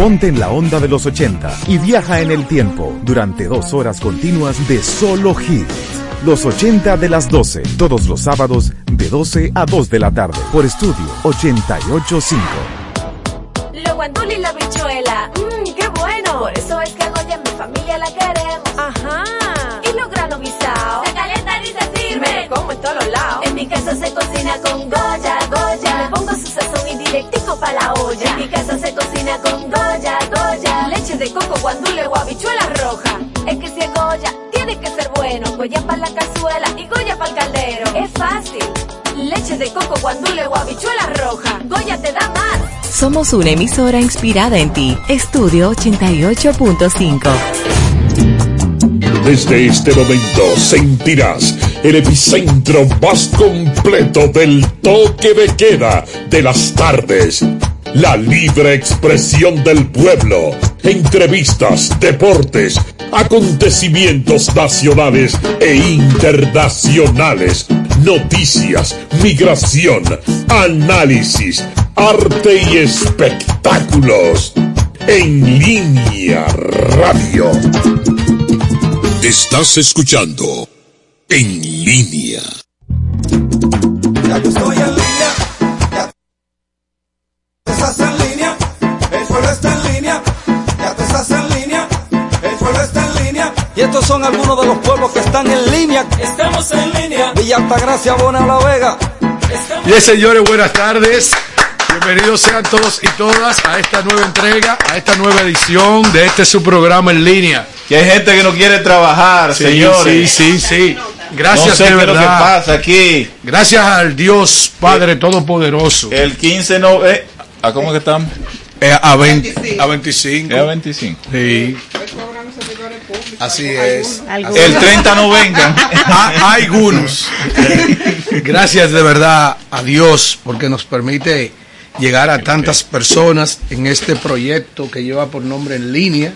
Ponte en la onda de los 80 y viaja en el tiempo durante dos horas continuas de solo hits. Los 80 de las 12, todos los sábados de 12 a 2 de la tarde por estudio 885. Lo guandul y la bichuela, mmm, qué bueno. Por eso es que a Goya en mi familia la queremos. Ajá. Y los granos guisados. Se calienta y se sirve. como en todos lados. En mi casa se cocina con Goya, directico pa' la olla. En mi casa se cocina con Goya, Goya. Leche de coco, guandule o habichuela roja. Es que si es Goya, tiene que ser bueno. Goya para la cazuela y Goya para el caldero. Es fácil. Leche de coco, guandule o habichuela roja. Goya te da más. Somos una emisora inspirada en ti. Estudio 88.5. Desde este momento sentirás el epicentro más completo del toque de queda de las tardes. La libre expresión del pueblo. Entrevistas, deportes, acontecimientos nacionales e internacionales. Noticias, migración, análisis, arte y espectáculos. En línea radio. Estás escuchando En línea. Ya yo estoy en línea. Ya te estás en línea. El pueblo está en línea. Ya te estás en línea. El pueblo está en línea. Y estos son algunos de los pueblos que están en línea. Estamos en línea. Villa Altagracia, Bona La Vega. Bien, señores, buenas tardes. Bienvenidos sean todos y todas a esta nueva entrega, a esta nueva edición de este su programa en línea. Que hay gente que no quiere trabajar, Sí, señores. sí, sí, sí. Gracias no sé de qué es lo que verdad. pasa aquí. Gracias al Dios Padre Todopoderoso. El 15 no. Eh, ¿A cómo que estamos? Eh, a, 20 a 25. Es a 25. Sí. Así es. El 30 no vengan. Ah, algunos. Gracias de verdad a Dios porque nos permite llegar a tantas personas en este proyecto que lleva por nombre en línea.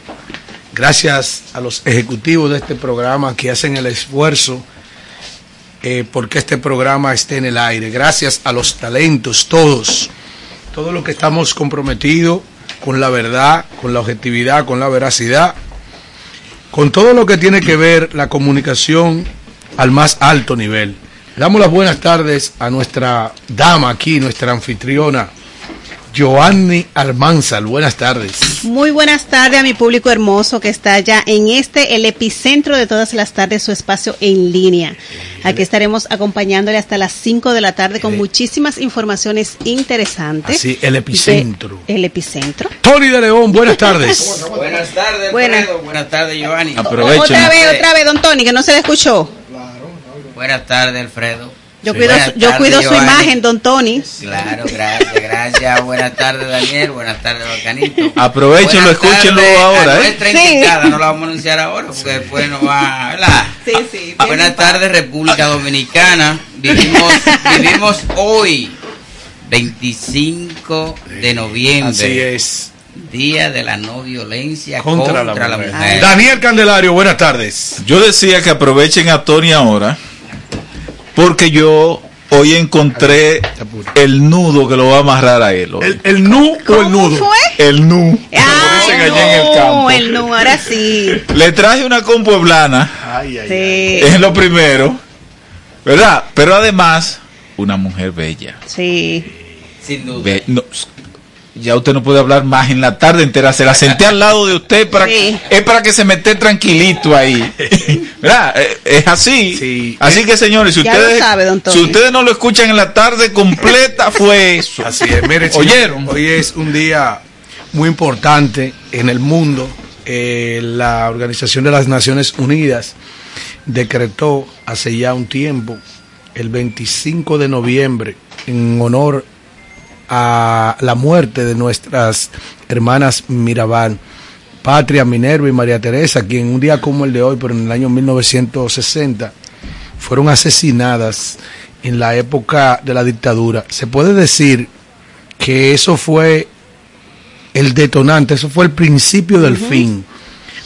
Gracias a los ejecutivos de este programa que hacen el esfuerzo eh, porque este programa esté en el aire. Gracias a los talentos, todos, todos los que estamos comprometidos con la verdad, con la objetividad, con la veracidad, con todo lo que tiene que ver la comunicación al más alto nivel. Damos las buenas tardes a nuestra dama aquí, nuestra anfitriona, Joanny Almanzal. Buenas tardes. Muy buenas tardes a mi público hermoso que está ya en este, el epicentro de todas las tardes, su espacio en línea. Aquí estaremos acompañándole hasta las 5 de la tarde con muchísimas informaciones interesantes. Así, el epicentro. De- el epicentro. Tony de León, buenas tardes. Buenas tardes, Buenas. Alfredo. Buenas tardes, Giovanni. Otra vez, otra vez, don Tony, que no se le escuchó. Buenas tardes, Alfredo. Yo Sí. cuido, yo cuido su imagen, don Tony. Claro, gracias, gracias. Buenas tardes, Daniel. Buenas tardes, Bacanito. Aprovechenlo, escúchenlo ahora, ¿eh? Sí. no la vamos a anunciar ahora porque después nos va, ¿verdad? Sí, sí. Buenas tardes, República Dominicana. Vivimos, vivimos hoy, 25 de noviembre. Así es. Día de la no violencia Contra, contra, la, la, mujer. mujer. Daniel Candelario, buenas tardes. Yo decía que aprovechen a Tony ahora, porque yo hoy encontré el nudo que lo va a amarrar a él. hoy. ¿El, el nu o el ¿Cómo nudo? fue? El nu. Ay, dicen allá en el campo. no, el no, ahora sí. Le traje una compueblana, Ay, ay, Sí, es lo primero, ¿verdad? Pero además, una mujer bella. sí. Sin duda. Be- no, ya usted no puede hablar más en la tarde entera. Se la senté al lado de usted para Sí. es para que se me esté tranquilito ahí. ¿Verdad? Eh, Es así. Sí. Así que señores, si Ya ustedes sabe, si ustedes no lo escuchan en la tarde completa fue eso. Así es, mire, ¿Oyeron? Hoy es un día muy importante en el mundo. Eh, la Organización de las Naciones Unidas decretó hace ya un tiempo, el 25 de noviembre, en honor a la muerte de nuestras hermanas Mirabal, Patria, Minerva y María Teresa, quien un día como el de hoy, pero en el año 1960, fueron asesinadas en la época de la dictadura. Se puede decir que eso fue el detonante, eso fue el principio del fin,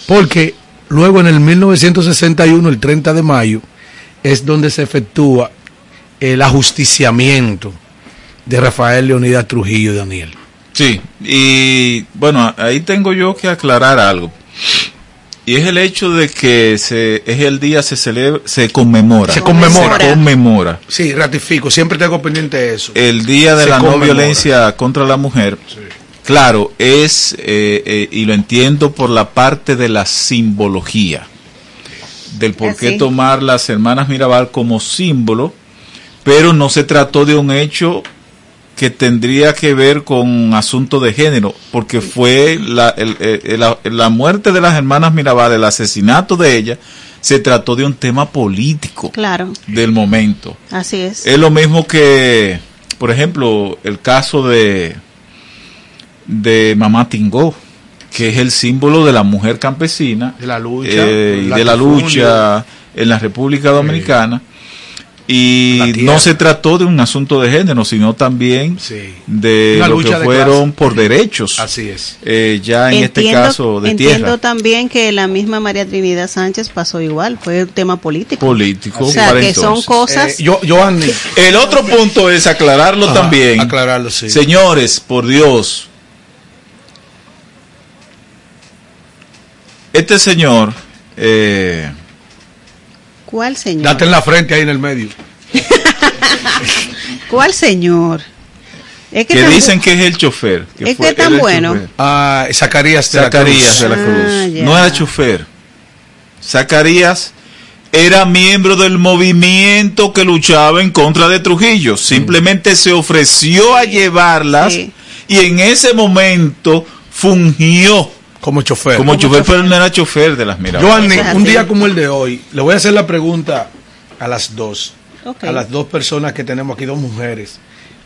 porque luego en el 1961, el 30 de mayo, es donde se efectúa el ajusticiamiento de Rafael Leonidas Trujillo Daniel. Sí, y bueno, ahí tengo yo que aclarar algo. Y es el hecho de que se, es el día se celebra, se conmemora. Se conmemora. Se conmemora. Sí, ratifico, siempre tengo pendiente eso. El día de Se la no violencia contra la mujer. Claro, es, eh, eh, y lo entiendo por la parte de la simbología, del por qué Así. tomar las hermanas Mirabal como símbolo, pero no se trató de un hecho que tendría que ver con asunto de género, porque fue la, el- el- la, la muerte de las hermanas Mirabal, el asesinato de ellas, se trató de un tema político Claro, del momento. así es. Es lo mismo que, por ejemplo, el caso de, de Mamá Tingó, que es el símbolo de la mujer campesina De la lucha. eh, y de la lucha en la República Dominicana. Y no se trató de un asunto de género, sino también Sí. de Una lo que fueron por derechos. Así es. Eh, ya en este caso de entiendo tierra también que la misma María Trinidad Sánchez pasó igual, fue un tema político. político. o sea, para que son cosas... Eh, yo, Joanny, El otro punto es aclararlo Ajá, también. aclararlo, sí. Señores, por Dios. Este señor, eh, ¿Cuál señor? date en la frente ahí en el medio. ¿Cuál señor? Es que que dicen que es el chofer. Es fue que tan bueno. chofer. Ah, Zacarías de la Zacarías Cruz. de la Cruz. Ah, ya. No era chofer. Zacarías era miembro del movimiento que luchaba en contra de Trujillo. Simplemente se ofreció a llevarlas Sí. y en ese momento fungió Como chofer. como chofer, pero no era chofer de las miradas. Joanny, un día como el de hoy, le voy a hacer la pregunta a las dos. A las dos personas que tenemos aquí, dos mujeres.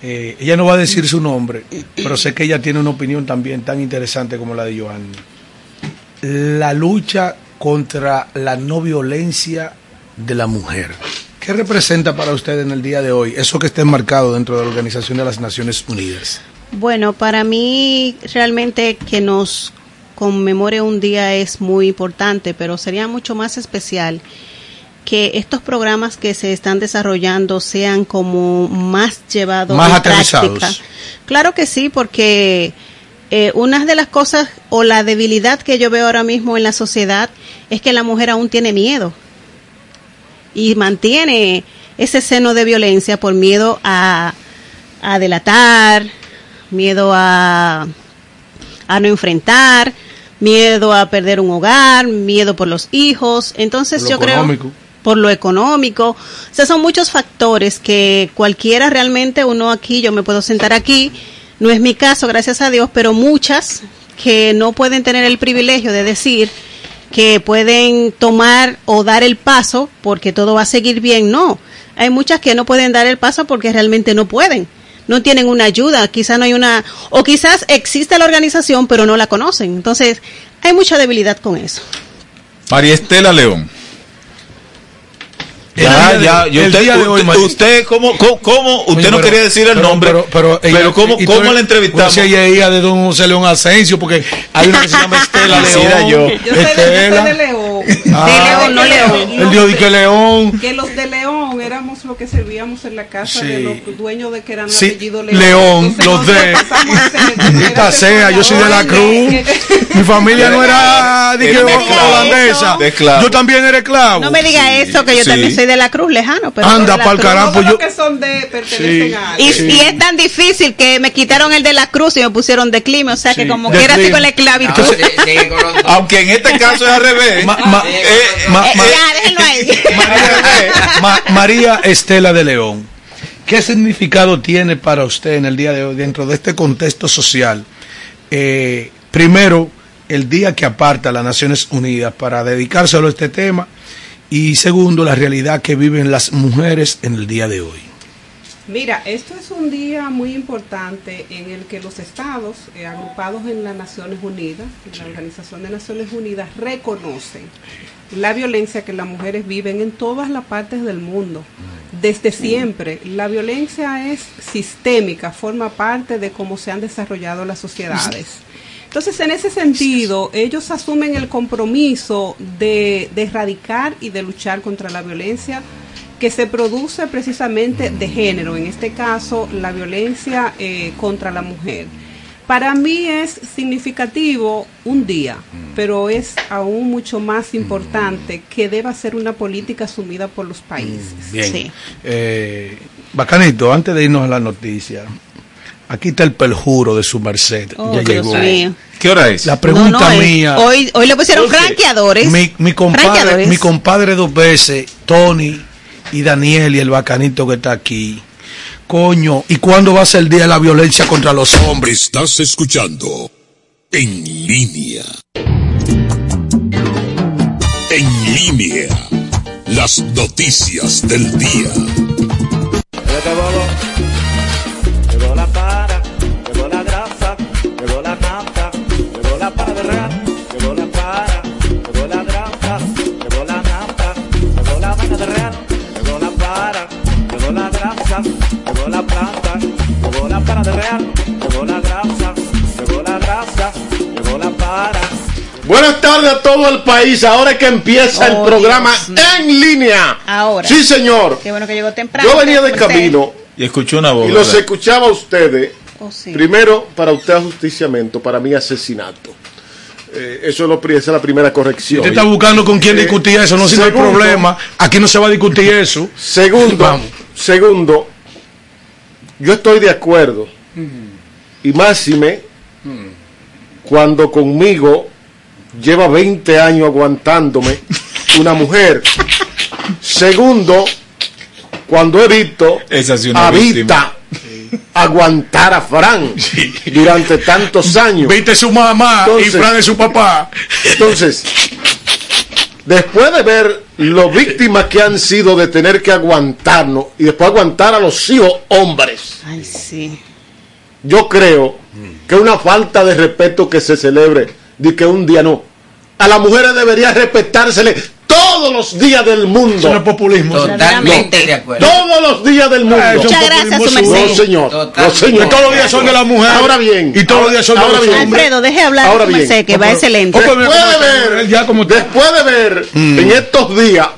Eh, ella no va a decir su nombre, pero sé que ella tiene una opinión también tan interesante como la de Joanny. La lucha contra la no violencia de la mujer. ¿Qué representa para usted en el día de hoy eso que está enmarcado dentro de la Organización de las Naciones Unidas? Bueno, para mí realmente que nos conmemore un día es muy importante, pero sería mucho más especial que estos programas que se están desarrollando sean como más llevados Más aterrizados. práctica. Claro que sí, porque eh, una de las cosas o la debilidad que yo veo ahora mismo en la sociedad es que la mujer aún tiene miedo y mantiene ese seno de violencia por miedo a, a delatar, miedo a, a no enfrentar, miedo a perder un hogar, miedo por los hijos. Entonces yo económico. creo por lo económico. O sea, son muchos factores que cualquiera realmente, uno aquí, yo me puedo sentar aquí, no es mi caso, gracias a Dios, pero muchas que no pueden tener el privilegio de decir que pueden tomar o dar el paso porque todo va a seguir bien, no. Hay muchas que no pueden dar el paso porque realmente no pueden. No tienen una ayuda, quizás no hay una, o quizás existe la organización pero no la conocen. Entonces, hay mucha debilidad con eso. María Estela León. Ya, ya, yo usted, día de hoy, usted, usted, ¿cómo, cómo, cómo? usted Oye, no pero- quería decir el pero- nombre, pero, pero, ella- ¿cómo, y cómo eres- la entrevistamos? pues, si ella hija de don José León Asensio, porque hay una que se llama Estela León. yo. Yo soy de, yo soy de León. Ah, De León, no León. Él dijo que León. Que los de León éramos los que servíamos en la casa Sí. de los dueños de que eran Sí, apellido León. León, Entonces los de- Maldita sea, yo soy de la Cruz. Mi familia no era de No holandesa. De. Yo también era esclavo. No me diga eso, que yo sí. también soy de la Cruz, lejano. Pero Anda pa'l carajo. yo- que son de pertenecen Sí. a Y, Sí. y es tan difícil que me quitaron el de la cruz y me pusieron de clima, o sea que como de que era así con la esclavitud. Dos. Aunque en este caso es al revés. Ma- ma- Eh, Eh, ma- ya, déjenlo ahí. María, Ma- María Estela de León, ¿qué significado tiene para usted en el día de hoy dentro de este contexto social? Eh, primero, el día que aparta las Naciones Unidas para dedicárselo a este tema y segundo, la realidad que viven las mujeres en el día de hoy. Mira, esto es un día muy importante en el que los estados, eh, agrupados en las Naciones Unidas, en la Organización de Naciones Unidas, reconocen la violencia que las mujeres viven en todas las partes del mundo. Desde siempre, la violencia es sistémica, forma parte de cómo se han desarrollado las sociedades. Entonces, en ese sentido, ellos asumen el compromiso de, de erradicar y de luchar contra la violencia que se produce precisamente de género, en este caso la violencia eh, contra la mujer. Para mí es significativo un día, pero es aún mucho más importante que deba ser una política asumida por los países. Bien. Sí. Eh, bacanito, antes de irnos a la noticia, aquí está el perjuro de su merced. Oh, ya llegó. mío. ¿Qué hora es? La pregunta No, no, eh, mía. Hoy, hoy le pusieron franqueadores. Mi, mi compadre, Franqueadores. mi compadre dos veces, Tony y Daniel y el bacanito que está aquí. Coño, ¿y cuándo va a ser el día de la violencia contra los hombres? Estás escuchando En Línea. En Línea. Las noticias del día. Real, llegó la grasa, llegó la grasa, llegó la para. Buenas tardes a todo el país. Ahora es que empieza el Oh, programa en línea. Ahora. Sí, señor. Qué bueno que llegó temprano. Yo venía de Usted- camino Y escuchó una voz. y los ¿verdad? escuchaba a ustedes. Oh, sí. Primero, para usted ajusticiamiento, para mí asesinato. Eh, eso es lo, esa es la primera corrección. Usted está buscando con quién Eh, discutir eso, no tiene segundo- problema. Aquí no se va a discutir eso. Segundo, Vamos. segundo, yo estoy de acuerdo. Y máxime cuando conmigo lleva 20 años aguantándome una mujer. Segundo, cuando he visto Esa sí una a víctima. Vita aguantar a Fran durante tantos años. Viste su mamá Entonces- y Fran es su papá. Entonces, después de ver lo víctimas que han sido de tener que aguantarnos y después aguantar a los hijos hombres, Ay, sí. Yo creo que es una falta de respeto que se celebre de que un día no. A las mujeres debería respetársele todos los días del Eso no es mundo. populismo. Totalmente de acuerdo. Todos los días del mundo. Ah, Muchas gracias, su merced. No, señor. Total. No, señor. Que todos los días son de la mujer. Ahora bien. Y todos los días son de ahora los bien. hombres. Alfredo, deje hablar Ahora bien. merced, que va Pero- excelente. Después de ver, Ya como después de ver en estos días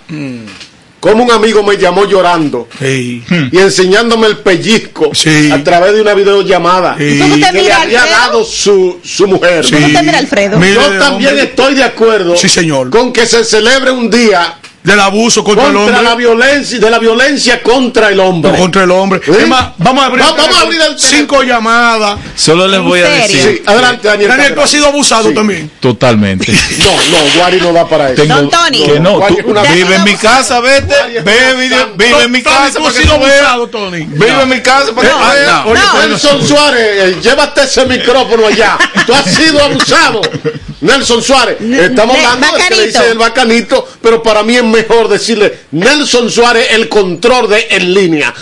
como un amigo me llamó llorando Sí. y enseñándome el pellizco Sí. a través de una videollamada Sí. ¿Cómo usted que le había Alfredo? dado su, su mujer. ¿Cómo usted mira, Alfredo? Mire, Yo también hombre, estoy de acuerdo Sí, señor. con que se celebre un día Del abuso contra, el contra hombre. la violencia de la violencia contra el hombre. No, contra el hombre. ¿Sí? Es más, vamos a abrir, Va- vamos a abrir el cinco llamadas. Solo les ¿En voy a decir. Sí, adelante Daniel. Daniel, tú has sido abusado Sí. también. Totalmente. No, no, Guari no da para eso. Tengo- Don Tony. Que no, tú vive en mi casa, vete. Ve, vive, en mi casa tú has sido abusado, Tony. Vive en mi casa Eh, eh, Oye, No. Nelson Suárez, eh, llévate ese micrófono allá. Tú has sido abusado. Nelson Suárez, estamos ne- hablando de que le Bacanito. dice el bacanito, pero para mí es mejor decirle Nelson Suárez, el control de en línea.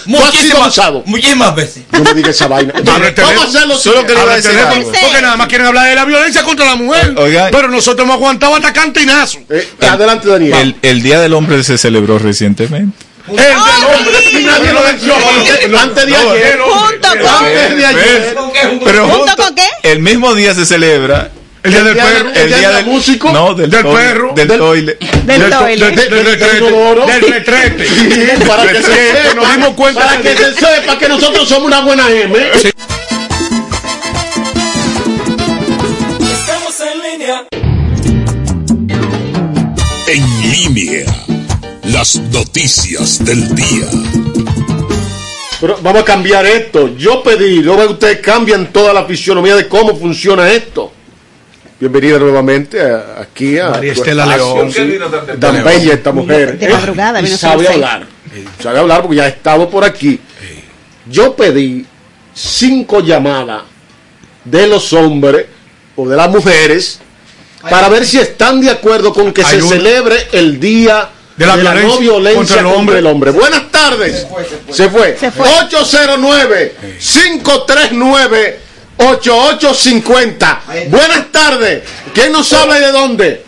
Abusado. muchísimas veces. No me digas esa vaina. El Vamos a hacerlo Solo que le iba a decir Porque nada más quieren hablar de la violencia contra la mujer. Pero nosotros hemos aguantado hasta cantinazo. Eh, adelante, Daniel. El, el Día del Hombre se celebró recientemente. El del hombre. Y nadie lo mencionó. Antes de ayer. Junto con, Antes de ayer. Pero ¿Junto con qué? el mismo día se celebra El día del perro. del- ¿El día del músico? No, del, perro, Del, toile. Del toile. Del, retrete. para que se Retrete, sepa, nos dimos cuenta para que se sepa que nosotros somos una buena M. Estamos en línea. En línea. Las noticias del día. Pero vamos a cambiar esto. Yo pedí, luego ustedes cambian toda la fisionomía de cómo funciona esto. Bienvenida nuevamente a- aquí a María Estela León. sí. Tan bella esta mujer. De madrugada, Y sabe hablar. Sabe hablar porque ya ha estado por aquí. Yo pedí cinco llamadas de los hombres o de las mujeres para ver si están de acuerdo con que se un- celebre el Día De la no violencia contra el contra el hombre. Buenas tardes. Se fue. Se fue. 809-539-8850. Buenas tardes. ¿Quién nos habla y de dónde?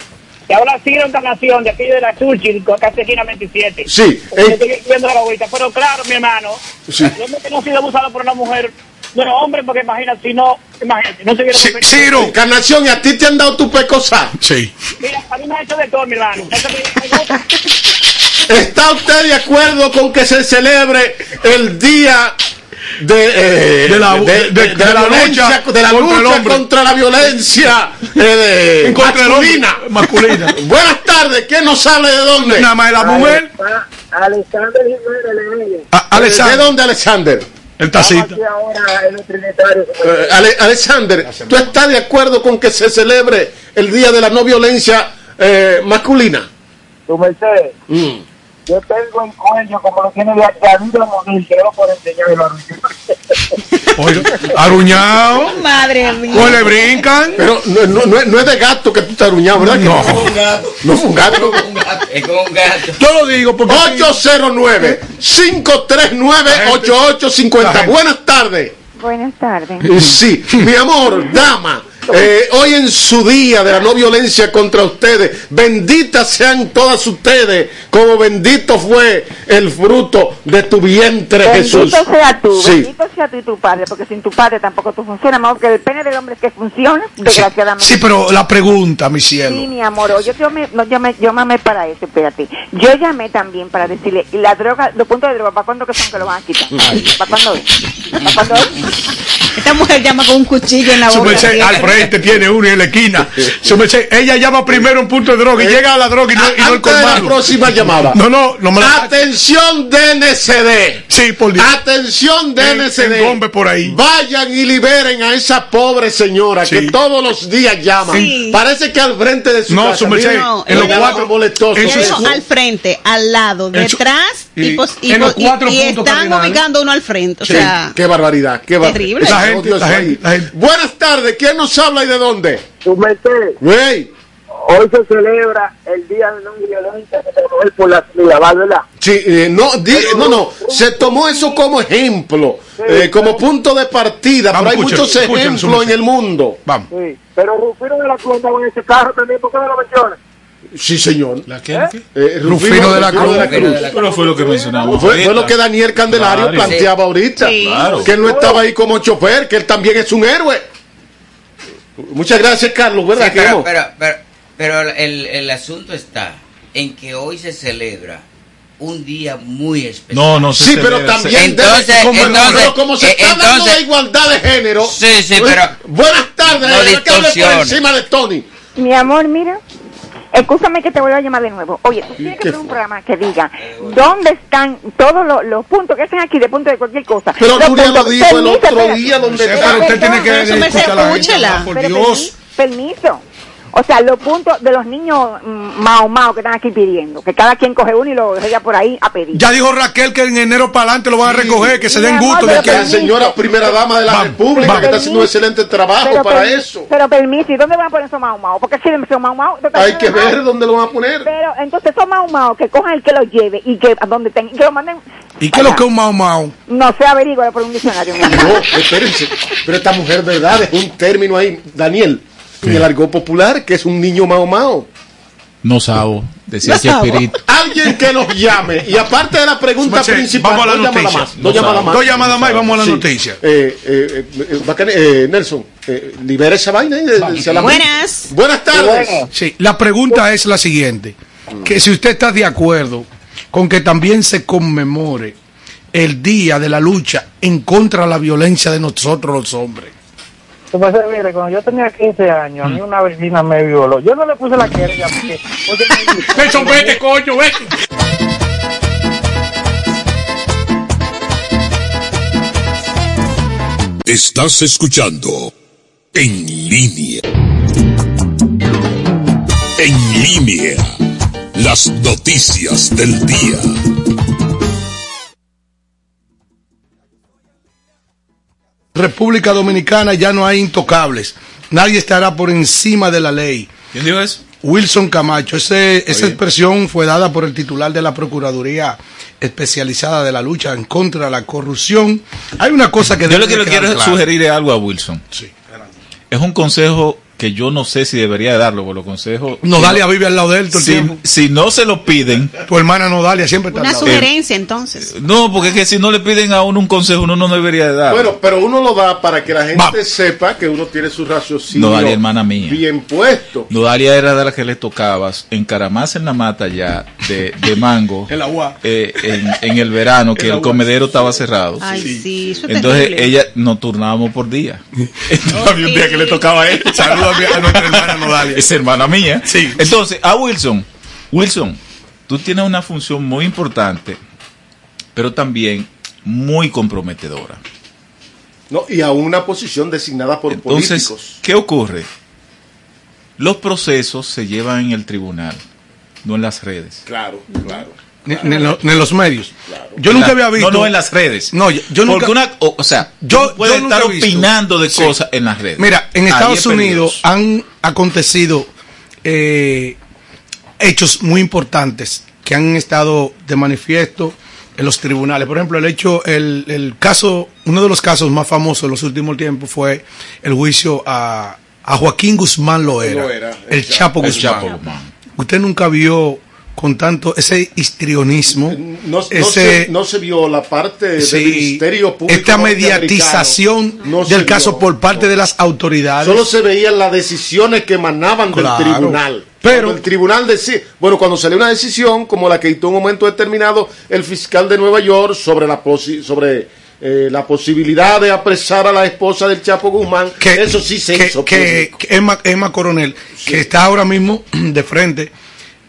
Te habla Ciro Encarnación de aquí de la Churchill, casi esquina 27. Sí, Eh. Estoy viendo la agüita, pero claro, mi hermano, Sí. que no ha sido abusado por una mujer, bueno, hombre, porque imagina, si no, imagínate, no se hubiera Ciro. Encarnación, ¿y a ti te han dado tu pecosa? Sí. Mira, a mí me ha hecho de todo, mi hermano. ¿Está usted de acuerdo con que se celebre el día de, eh, De la- de- de- de- de de la lucha de la contra lucha contra la violencia eh, masculina? masculina. Buenas tardes, ¿quién nos habla de dónde? Nada más de la mujer. Alexander Jiménez Alexander. ¿De dónde, Alexander? El Trinitario. Eh, Ale- Alexander, ¿tú estás de acuerdo con que se celebre el día de la no violencia eh, masculina? Tu merced, Mm. Yo tengo el cuello como lo tiene David Monil, que no por enseñarlo a aruñado. Madre mía. O le brincan. Pero no, no- no es- no es de gato que tú estás aruñado, ¿verdad? que No. No fue un gato. Es como un gato. Yo lo digo porque. 809-539-8850. Buenas tardes. Buenas tardes. Sí, mi amor, dama. Eh, hoy en su día de la no violencia contra ustedes, benditas sean todas ustedes, como bendito fue el fruto de tu vientre, Jesús. Bendito sea tú, Sí. bendito sea tú y tu padre, porque sin tu padre tampoco tú funcionas, más que el pene del hombre es que funciona, desgraciadamente. Sí, pero la pregunta, mi cielo. Sí, mi amor, yo, yo, me, no, yo, me, yo llamé para eso, espérate. Yo llamé también para decirle, y la droga, los puntos de droga, ¿para cuándo que son que lo van a quitar? ¿Para cuándo? ¿Para cuándo es? Esta mujer llama con un cuchillo en la Su boca. Merced al frente tiene uno en la esquina. Ella llama primero un punto de droga y llega a la droga y no, y no el de la colmado. próxima llamada. No, no, no me la. Atención DNCD. Sí, por Dios. Atención En- DNCD. en Gombe por ahí. Vayan y liberen a esa pobre señora Sí. que todos los días llama. Sí. Parece que al frente de su No, casa. su merced, No, en los cuatro. molestoso. en su- Eso, al frente, al lado, En su- detrás y, y- pos- y en y- están cardinales. ubicando uno al frente. O Sí, sea, qué barbaridad, qué barbaridad. Terrible. La gente, la gente, la gente. Buenas tardes, ¿quién nos habla y de dónde? Tu merced, Güey, hoy se celebra el Día de No Violencia por la Mirabal, ¿verdad? sí, eh, no, di- no, no, se tomó eso como ejemplo, eh, como punto de partida, Vamos, pero hay escuchen, muchos ejemplos en el mundo. Vamos. Sí. Pero Rufino de la Cruz andaba en ese carro también, ¿por qué no lo menciona? Sí, señor. ¿La qué? ¿Eh? Eh, Rufino de la Cruz. Rufino de la Pero fue lo que mencionamos. Fue, fue ahorita. lo que Daniel Candelario Claro. planteaba ahorita. Sí. Claro. Que él no estaba ahí como chofer, que él también es un héroe. Muchas gracias, Carlos, ¿verdad? Sí, pero, pero, pero, pero el, el asunto está en que hoy se celebra un día muy especial. No, no se Sí, pero también Entonces- debe- como, entonces- como se eh, está hablando entonces- de igualdad de género. Sí, sí, pero- Buenas tardes, No eh, que hable por distorsione. encima de Tony. Mi amor, mira, escúchame que te voy a llamar de nuevo. Oye, tú tienes que ¿Qué hacer un programa que diga dónde están todos los, los puntos que están aquí de punto de cualquier cosa. Pero Los Nuria lo puntos- dijo el Permiso, otro día donde Sí, pero usted tiene que Pero su merced, escuchar a la gente, escúchela. por Dios. permi- Permiso. O sea, los puntos de los niños mm, mao mao que están aquí pidiendo, que cada quien coge uno y lo deja por ahí a pedir. Ya dijo Raquel que en enero para adelante lo van a recoger, que se den gusto de que. La señora primera dama de la Vamos, República vamos. que está haciendo un excelente trabajo Pero para eso. Pero permiso, ¿y dónde van a poner esos mao mao? Porque si son mao mao, Hay que ver mao. dónde lo van a poner. Pero entonces esos mao mao que cojan el que los lleve y que a donde tengan, que lo manden. ¿Y qué es lo que es un Mao Mao? No sé, averigua por un diccionario. No, espérense. Pero esta mujer, ¿verdad? Es un término ahí, Daniel, en el argot popular, que es un niño mao mao. No sabo, decía. Chespirito. Alguien que nos llame. Y aparte de la pregunta principal, vamos a la dos llamadas noticia. más. No Dos llamadas más. Dos llamadas más y vamos a la Sí. noticia. Eh, eh, eh, bacán, eh, Nelson, eh, libera esa vaina. de- se la- Buenas. Buenas tardes. Sí, la pregunta es la siguiente: que si usted está de acuerdo con que también se conmemore el día de la lucha en contra de la violencia de nosotros los hombres. Mire, cuando yo tenía 15 años, a mí una vecina me violó. Yo no le puse la querella porque... porque vete, coño, vete. Estás escuchando En línea. En línea. Las noticias del día. República Dominicana ya no hay intocables. Nadie estará por encima de la ley. ¿Quién dijo eso? Wilson Camacho. Ese- esa expresión fue dada por el titular de la Procuraduría especializada de la lucha en contra de la corrupción. Hay una cosa que Yo lo que le quiero sugerir es algo a Wilson. Es un consejo que yo no sé si debería de darlo, porque los consejos... Nodalia vive al lado de él todo el si, tiempo. si no se lo piden... Tu hermana Nodalia siempre está Una al lado sugerencia entonces. No, porque es que si no le piden a uno un consejo, uno no debería de dar. Bueno, pero uno lo da para que la gente sepa que uno tiene su raciocinio Nodalia, hermana mía. bien puesto. Nodalia era de la que le tocabas encaramarse en la mata ya de, de mango El agua. eh, en, en el verano, que El comedero estaba cerrado. Ay, sí, eso es Entonces terrible. ella nos turnábamos por día. Entonces, había un día que le tocaba a él. Saludos a mi- a nuestra hermana Nodalia. Es hermana mía. Entonces, a Wilson, Wilson, tú tienes una función muy importante, pero también muy comprometedora. No, y a una posición designada por Entonces, políticos. ¿qué ocurre? Los procesos se llevan en el tribunal, no en las redes. Claro, claro. Ni, ni en lo- ni en los medios. Yo nunca había visto. No, no en las redes. No, yo, yo nunca. Una, o, o sea, Yo- yo puedes yo nunca estar opinando de Sí. cosas en las redes. Mira, en Estados es Unidos peligroso. han acontecido eh, hechos muy importantes que han estado de manifiesto en los tribunales. Por ejemplo, el hecho, el, el caso, uno de los casos más famosos en los últimos tiempos fue el juicio a, a Joaquín Guzmán Loera, Loera, el, el Chapo, El Guzmán. Chapo Guzmán. Usted nunca vio con tanto ese histrionismo, No, se, no se vio la parte Sí, del Ministerio Público esta mediatización. No del caso vio. por parte de las autoridades. Solo se veían las decisiones que emanaban Claro. del tribunal. Pero- Cuando el tribunal decía, bueno, cuando salió una decisión como la que dictó un momento determinado el fiscal de Nueva York sobre la posi- sobre eh, la posibilidad de apresar a la esposa del Chapo Guzmán, eso sí se que, hizo que- que Emma, Emma Coronel, que está ahora mismo de frente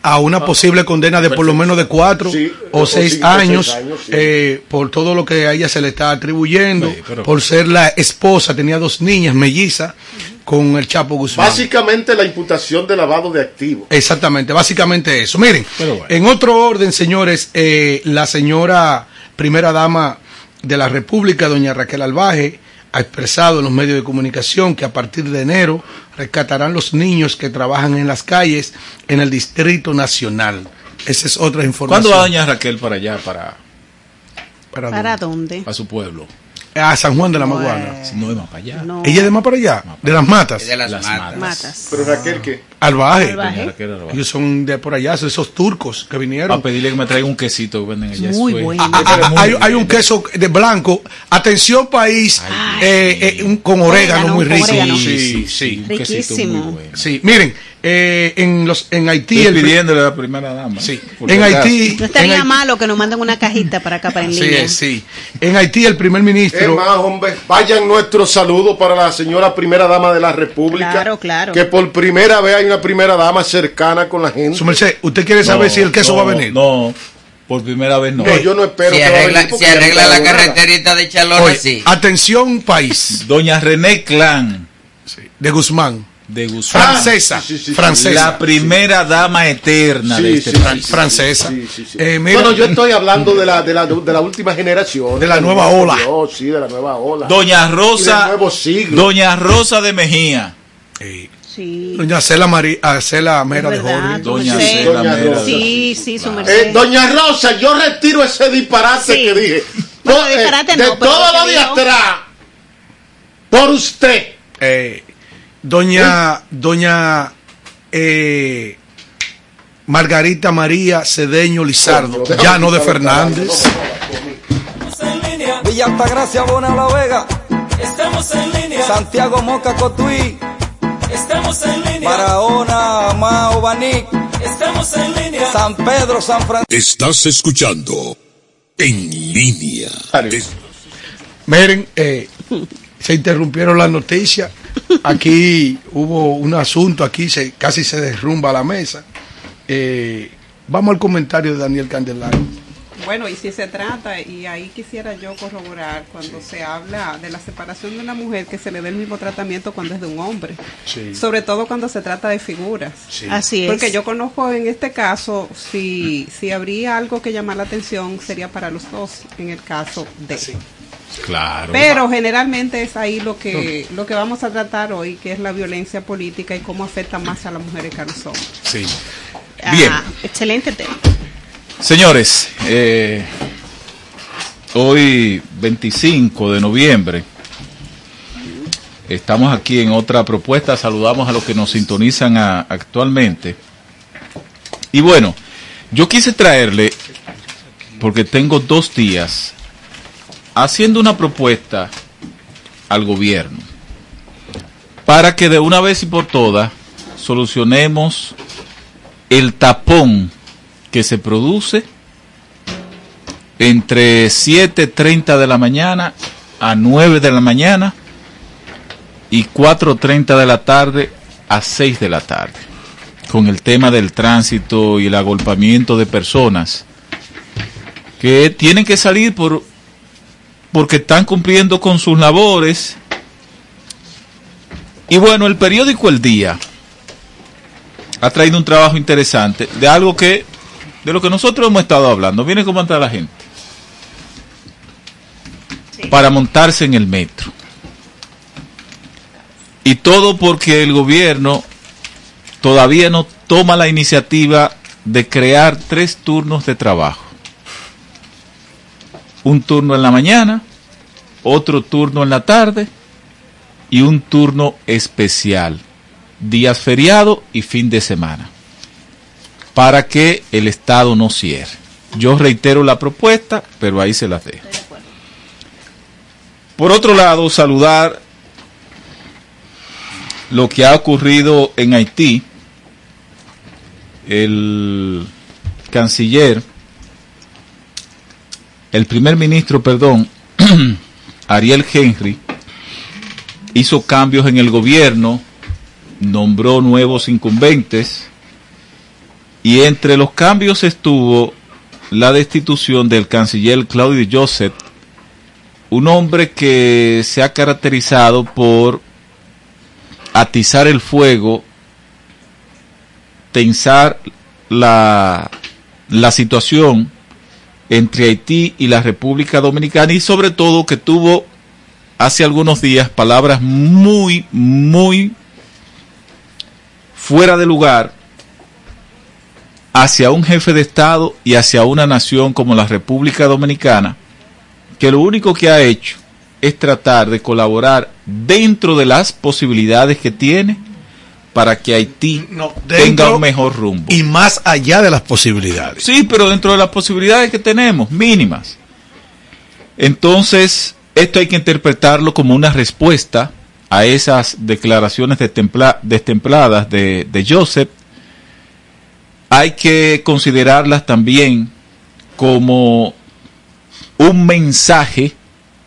a una posible condena de por lo menos de cuatro Sí, o seis cinco o seis años, sí. eh, por todo lo que a ella se le está atribuyendo, por ser la esposa, tenía dos niñas mellizas con el Chapo Guzmán. Básicamente la imputación de lavado de activos. Exactamente, básicamente eso. Miren, bueno. en otro orden, señores, eh, la señora primera dama de la República, doña Raquel Albaje, ha expresado en los medios de comunicación que a partir de enero rescatarán los niños que trabajan en las calles en el Distrito Nacional. Esa es otra información. ¿Cuándo va doña Raquel para allá, para, ¿Para ¿Para dónde? para su pueblo? A San Juan de la Maguana. No, es más para allá. No. ¿Ella es de más para allá? ¿De las matas? de las, Las matas. Matas. Pero Raquel, ¿qué? Albaje. Ellos son de por allá, esos turcos que vinieron. A pedirle que me traiga un quesito que venden allá. Muy bueno. Ah, ah, ah, hay, hay un queso de blanco. Atención país, eh, eh, un- con orégano Orégano, muy rico. orégano. Sí, sí. un quesito Riquísimo. muy bueno. Sí, miren, eh, en los en Haití Estoy el pidiéndole a la primera dama. Sí. En. Haití, No en estaría Haití- malo que nos manden una cajita para acá, para en Sí, línea. sí. En Haití el primer Es ministro más, hombre, vayan nuestros saludos para la señora primera dama de la República. Claro, claro. Que por primera vez hay una primera dama cercana con la gente. Su merced, ¿usted quiere saber No, si el queso no, va a venir? No, por primera vez no. No, yo no espero Si que arregla, si arregla la carreterita de Chalona, Oye, sí. atención país Doña René Clan de Guzmán, de Guzmán. francesa, sí, sí, sí, francesa, La primera dama eterna Sí, de este sí, país. sí, francesa. Sí, sí, sí. Eh, mira- no, no, yo estoy hablando de la, de la, de la última generación. De la nueva ola. Dios, sí, de la nueva ola. Doña Rosa, nuevo siglo. Doña Rosa de Mejía. Eh, Sí. Doña Cela María, ah, Cela Mera de Jorge. Doña. Cela Doña Mera. Rosa. Sí, sí, su Eh, merced. doña Rosa, yo retiro ese disparate Sí. que dije. Bueno, No, eh, disparate de no, todo lo de atrás, por usted. Eh, doña Doña eh, Margarita María Cedeño Lizardo, ya no de Fernández. Villa Altagracia, Bona La Vega, Estamos en línea, Santiago Moca Cotuí, estamos en línea, Barahona, Mao Baní, estamos en línea. San Pedro, San Francisco. Estás escuchando En Línea. Miren, eh, se interrumpieron las noticias. Aquí hubo un asunto, aquí se, casi se derrumba la mesa. Eh, vamos al comentario de Daniel Candelario. Bueno, y si se trata, y ahí quisiera yo corroborar, cuando se habla de la separación de una mujer, que se le dé el mismo tratamiento cuando es de un hombre. Sobre todo cuando se trata de figuras. Así es. Porque yo conozco en este caso, si, si habría algo que llamar la atención, sería para los dos, en el caso de. Claro. Pero generalmente es ahí lo que lo que vamos a tratar hoy, que es la violencia política y cómo afecta más a las mujeres que a los hombres. Sí. Bien. Ah, excelente tema. Señores, eh, hoy 25 de noviembre estamos aquí en otra propuesta. Saludamos a los que nos sintonizan a- actualmente. Y bueno, yo quise traerle, porque tengo dos días, haciendo una propuesta al gobierno para que de una vez y por todas solucionemos el tapón que se produce entre 7.30 de la mañana a 9 de la mañana y 4.30 de la tarde a 6 de la tarde, con el tema del tránsito y el agolpamiento de personas que tienen que salir por porque están cumpliendo con sus labores. Y bueno, el periódico El Día ha traído un trabajo interesante de algo que, de lo que nosotros hemos estado hablando. Viene cómo anda la gente. Para montarse en el metro. Y todo porque el gobierno todavía no toma la iniciativa de crear tres turnos de trabajo. Un turno en la mañana, otro turno en la tarde y un turno especial, días feriado y fin de semana, para que el Estado no cierre. Yo reitero la propuesta, pero ahí se las dejo. Por otro lado, saludar lo que ha ocurrido en Haití. El canciller, el primer ministro, perdón, Ariel Henry, hizo cambios en el gobierno, nombró nuevos incumbentes y entre los cambios estuvo la destitución del canciller Claudio Joseph, un hombre que se ha caracterizado por atizar el fuego, tensar la, la situación entre Haití y la República Dominicana y sobre todo que tuvo hace algunos días palabras muy, muy fuera de lugar hacia un jefe de Estado y hacia una nación como la República Dominicana, que lo único que ha hecho es tratar de colaborar dentro de las posibilidades que tiene para que Haití tenga un mejor rumbo. Y más allá de las posibilidades. Sí, pero dentro de las posibilidades que tenemos, mínimas. Entonces, esto hay que interpretarlo como una respuesta a esas declaraciones destempla- destempladas de, de Joseph. Hay que considerarlas también como un mensaje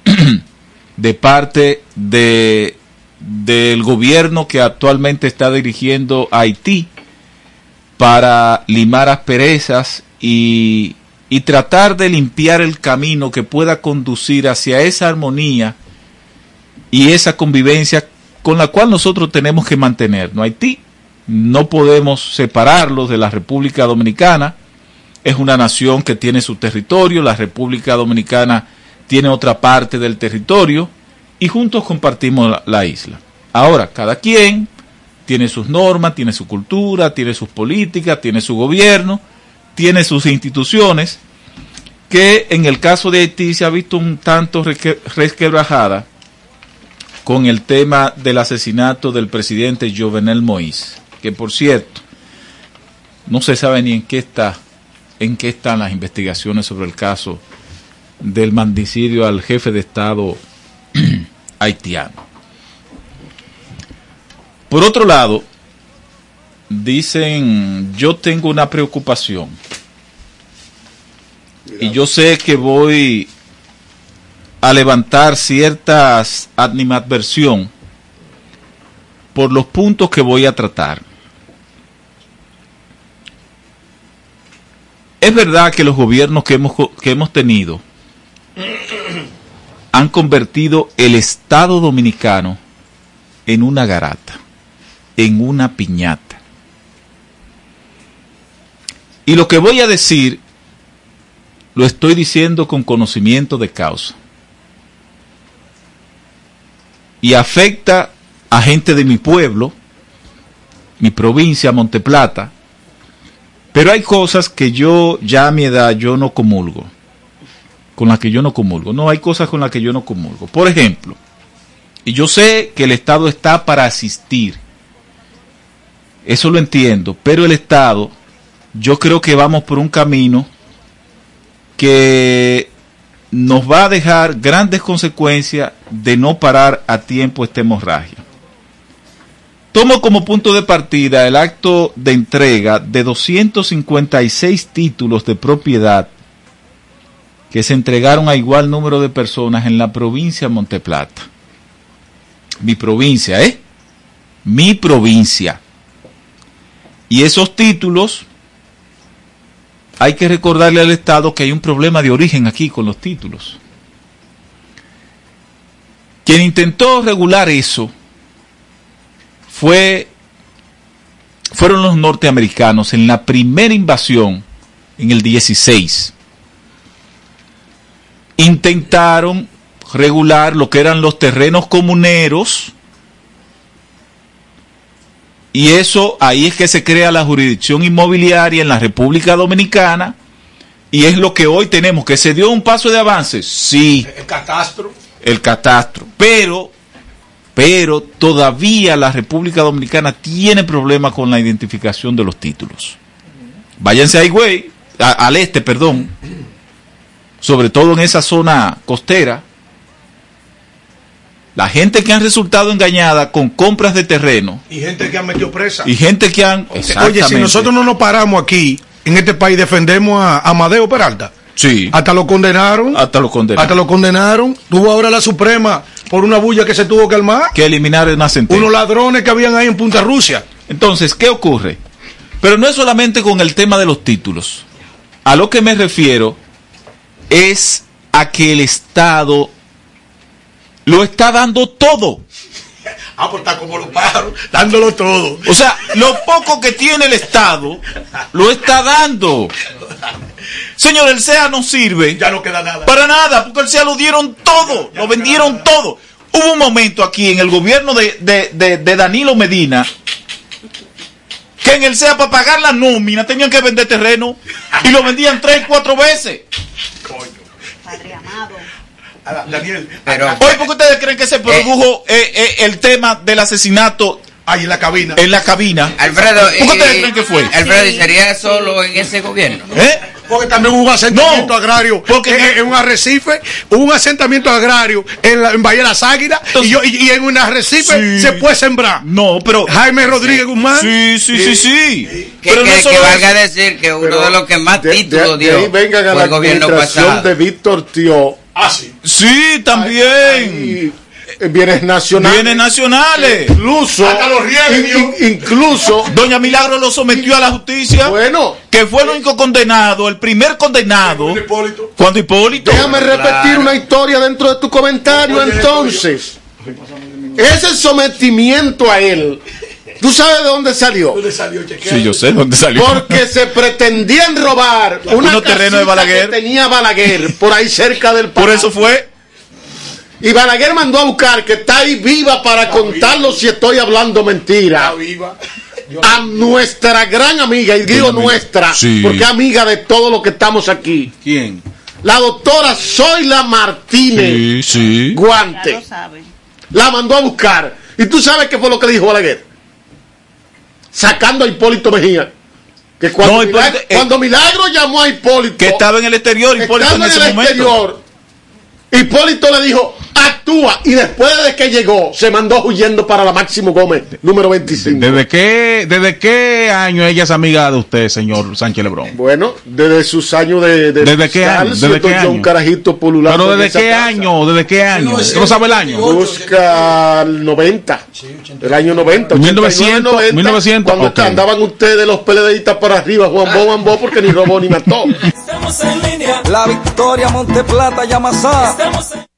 de parte de del gobierno que actualmente está dirigiendo Haití para limar asperezas y, y tratar de limpiar el camino que pueda conducir hacia esa armonía y esa convivencia con la cual nosotros tenemos que mantenernos. Haití no podemos separarlos de la República Dominicana, es una nación que tiene su territorio, la República Dominicana tiene otra parte del territorio y juntos compartimos la, la isla. Ahora, cada quien tiene sus normas, tiene su cultura, tiene sus políticas, tiene su gobierno, tiene sus instituciones, que en el caso de Haití se ha visto un tanto resque- resquebrajada con el tema del asesinato del presidente Jovenel Moïse, que por cierto, no se sabe ni en qué está, en qué están las investigaciones sobre el caso del mandicidio al jefe de Estado haitiano. Por otro lado, dicen, yo tengo una preocupación y yo sé que voy a levantar cierta animadversión por los puntos que voy a tratar. Es verdad que los gobiernos que hemos, que hemos tenido han convertido el Estado dominicano en una garata, en una piñata. Y lo que voy a decir lo estoy diciendo con conocimiento de causa. y afecta a gente de mi pueblo, mi provincia, Monteplata, pero hay cosas que yo ya a mi edad yo no comulgo, con las que yo no comulgo. No, hay cosas con las que yo no comulgo. Por ejemplo, y yo sé que el Estado está para asistir, eso lo entiendo, pero el Estado, yo creo que vamos por un camino que nos va a dejar grandes consecuencias de no parar a tiempo esta hemorragia. Tomo como punto de partida el acto de entrega de 256 títulos de propiedad que se entregaron a igual número de personas en la provincia de Monteplata. Mi provincia, ¿eh? Mi provincia. Y esos títulos, hay que recordarle al Estado que hay un problema de origen aquí con los títulos. Quien intentó regular eso fue, fueron los norteamericanos en la primera invasión en el 16. Intentaron regular lo que eran los terrenos comuneros y eso ahí es que se crea la jurisdicción inmobiliaria en la República Dominicana y es lo que hoy tenemos, que se dio un paso de avance, sí, El catastro. el catastro, pero pero todavía la República Dominicana tiene problemas con la identificación de los títulos. Váyanse a Higüey, a- al este, perdón, sobre todo en esa zona costera. La gente que han resultado engañada con compras de terreno Y gente que han metido presa. y gente que han... Oye, si nosotros no nos paramos aquí, en este país, defendemos a Amadeo Peralta. Sí. Hasta lo condenaron. Hasta lo condenaron. Hasta lo condenaron. Tuvo ahora la Suprema por una bulla que se tuvo que armar. que eliminar una sentencia. Unos ladrones que habían ahí en Punta Rusia. Entonces, ¿qué ocurre? Pero no es solamente con el tema de los títulos. A lo que me refiero es a que el Estado lo está dando todo. Ah, pues está como los pájaros, dándolo todo. O sea, lo poco que tiene el Estado lo está dando. Señor, el SEA no sirve. Ya no queda nada. Para nada, porque el SEA lo dieron todo, lo vendieron todo. Hubo un momento aquí en el gobierno de, de- de- de Danilo Medina que en el SEA para pagar la nómina tenían que vender terreno y lo vendían tres, cuatro veces. Ah, Daniel, Pero- Hoy, ¿por qué ustedes creen que se produjo eh, eh, el tema del asesinato ahí en la cabina. en la cabina? Alfredo, ¿Por qué ustedes eh, creen que fue? Alfredo, ¿y sería solo en ese gobierno? ¿Eh? Porque también hubo un asentamiento No, agrario porque en, no- en un arrecife, hubo un asentamiento agrario en, la, en Bahía de las Águilas y, yo- y- y en un arrecife Sí. se puede sembrar. No, pero... Jaime Rodríguez Guzmán. Sí, sí, sí, sí. Que, Pero no que- es solo que valga eso. decir que uno Pero de los que más títulos dio ahí vengan a fue la el gobierno administración pasado. de Víctor Tío. Ah, sí. Sí, también. Bienes nacionales. Bienes nacionales. Incluso, Hasta los rieles, in- Dios. in- incluso, Doña Milagro lo sometió a la justicia. bueno, que fue el único condenado, el primer condenado. Hipólito. Cuando Hipólito. déjame repetir una historia dentro de tu comentario entonces. Ese sometimiento a él, ¿tú sabes de dónde salió? ¿Dónde salió? Sí, yo sé dónde salió. Porque se pretendían robar una Unos terrenos de Balaguer. que tenía Balaguer por ahí cerca del Por palacio. eso fue. Y Balaguer mandó a buscar que está ahí viva para contarlo si estoy hablando mentira. Está viva. Yo- A nuestra gran amiga, y digo nuestra, Sí. porque es amiga de todos los que estamos aquí. ¿Quién? La doctora Zoila Martínez Sí, sí. Guante. Ya lo saben. La mandó a buscar. ¿Y tú sabes qué fue lo que dijo Balaguer? Sacando a Hipólito Mejía. Que cuando, No, Hipólito- Milagro, eh, cuando Milagro llamó a Hipólito, Que estaba en el exterior, Hipólito, en en ese el momento. exterior, Hipólito le dijo, actúa. Y después de que llegó, se mandó huyendo para la Máximo Gómez, número 25. ¿Desde qué, ¿Desde qué año ella es amiga de usted, señor Sánchez Lebrón? Bueno, desde sus años de, de ¿Desde qué año? ¿Desde qué año? un carajito pululando ¿Pero desde qué casa. año? ¿Desde qué año? ¿Usted no sabe el año? Busca el 90, el año 90, 1900, 89, 1900, cuando ok. andaban ustedes los peledeístas para arriba, Juan Bo, Juan Bo, porque ni robó ni mató. Estamos en línea. La Victoria Monteplata Yamasá. Estamos en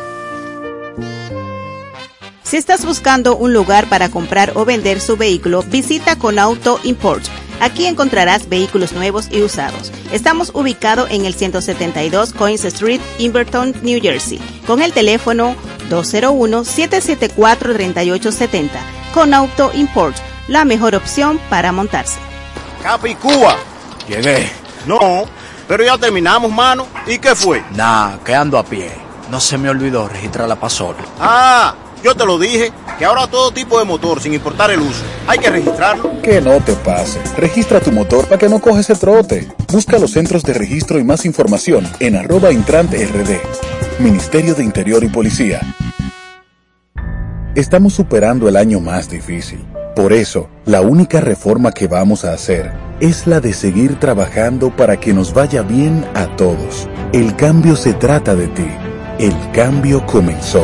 Si estás buscando un lugar para comprar o vender su vehículo, visita Conauto Import. Aquí encontrarás vehículos nuevos y usados. Estamos ubicados en el 172 Coins Street, Inverton, New Jersey, con el teléfono 201-774-3870. Conauto Import, la mejor opción para montarse. Capicúa. Llegué. No, pero ya terminamos, mano. ¿Y qué fue? Nah, que ando a pie. No se me olvidó registrar la pasola. Ah, yo te lo dije, que ahora todo tipo de motor, sin importar el uso, hay que registrarlo. Que no te pase. Registra tu motor para que no coges el trote. Busca los centros de registro y más información en arroba intrante rd. Ministerio de Interior y Policía. Estamos superando el año más difícil. Por eso, la única reforma que vamos a hacer es la de seguir trabajando para que nos vaya bien a todos. El cambio se trata de ti. El cambio comenzó.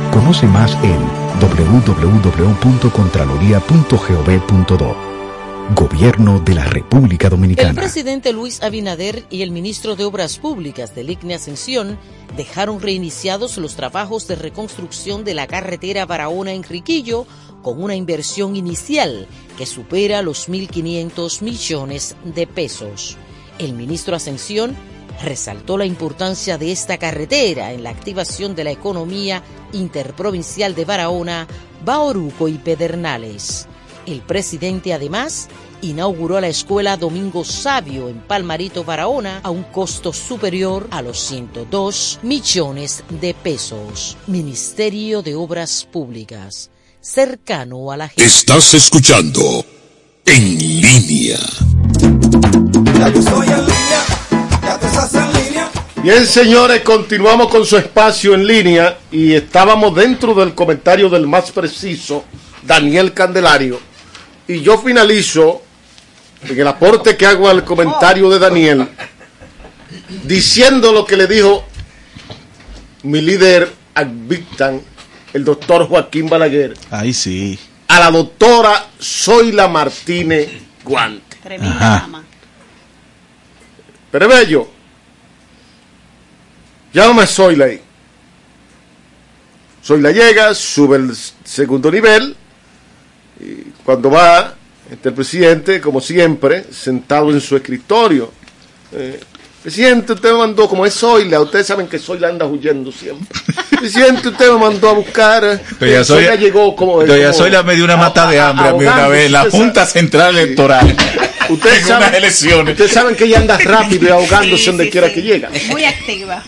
Conoce más en www.contraloría.gov.do. Gobierno de la República El Dominicana. presidente Luis Abinader y el ministro de Obras Públicas del ICNE Ascensión dejaron reiniciados los trabajos de reconstrucción de la carretera Barahona-Enriquillo con una inversión inicial que supera los 1.500 millones de pesos. El ministro Ascensión resaltó la importancia de esta carretera en la activación de la economía interprovincial de Barahona, Baoruco y Pedernales. El presidente además inauguró la escuela Domingo Sabio en Palmarito, Barahona, a un costo superior a los 102 millones de pesos. Ministerio de Obras Públicas, cercano a la gente. Estás escuchando En Línea. Bien, señores, continuamos con su espacio en línea y estábamos dentro del comentario del más preciso, Daniel Candelario. Y yo finalizo en el aporte que hago al comentario de Daniel, diciendo lo que le dijo mi líder Advictan, el doctor Joaquín Balaguer, Ahí sí. a la doctora Zoila Martínez Guante. Tremenda. Pero bello, llámame ahí. Zoila llega, sube el segundo nivel, y cuando va, está el presidente, como siempre, sentado en su escritorio. Eh, presidente, usted me mandó, como es Zoila, ustedes saben que Zoila anda huyendo siempre. Presidente, usted me mandó a buscar. Doña Zoila- llegó como. Doña como- Zoila me dio una mata de hambre a mí una vez la. Junta Central Electoral. Ustedes en saben, unas elecciones. ustedes saben que ella anda rápido y ahogándose donde quiera que llega. Muy activa.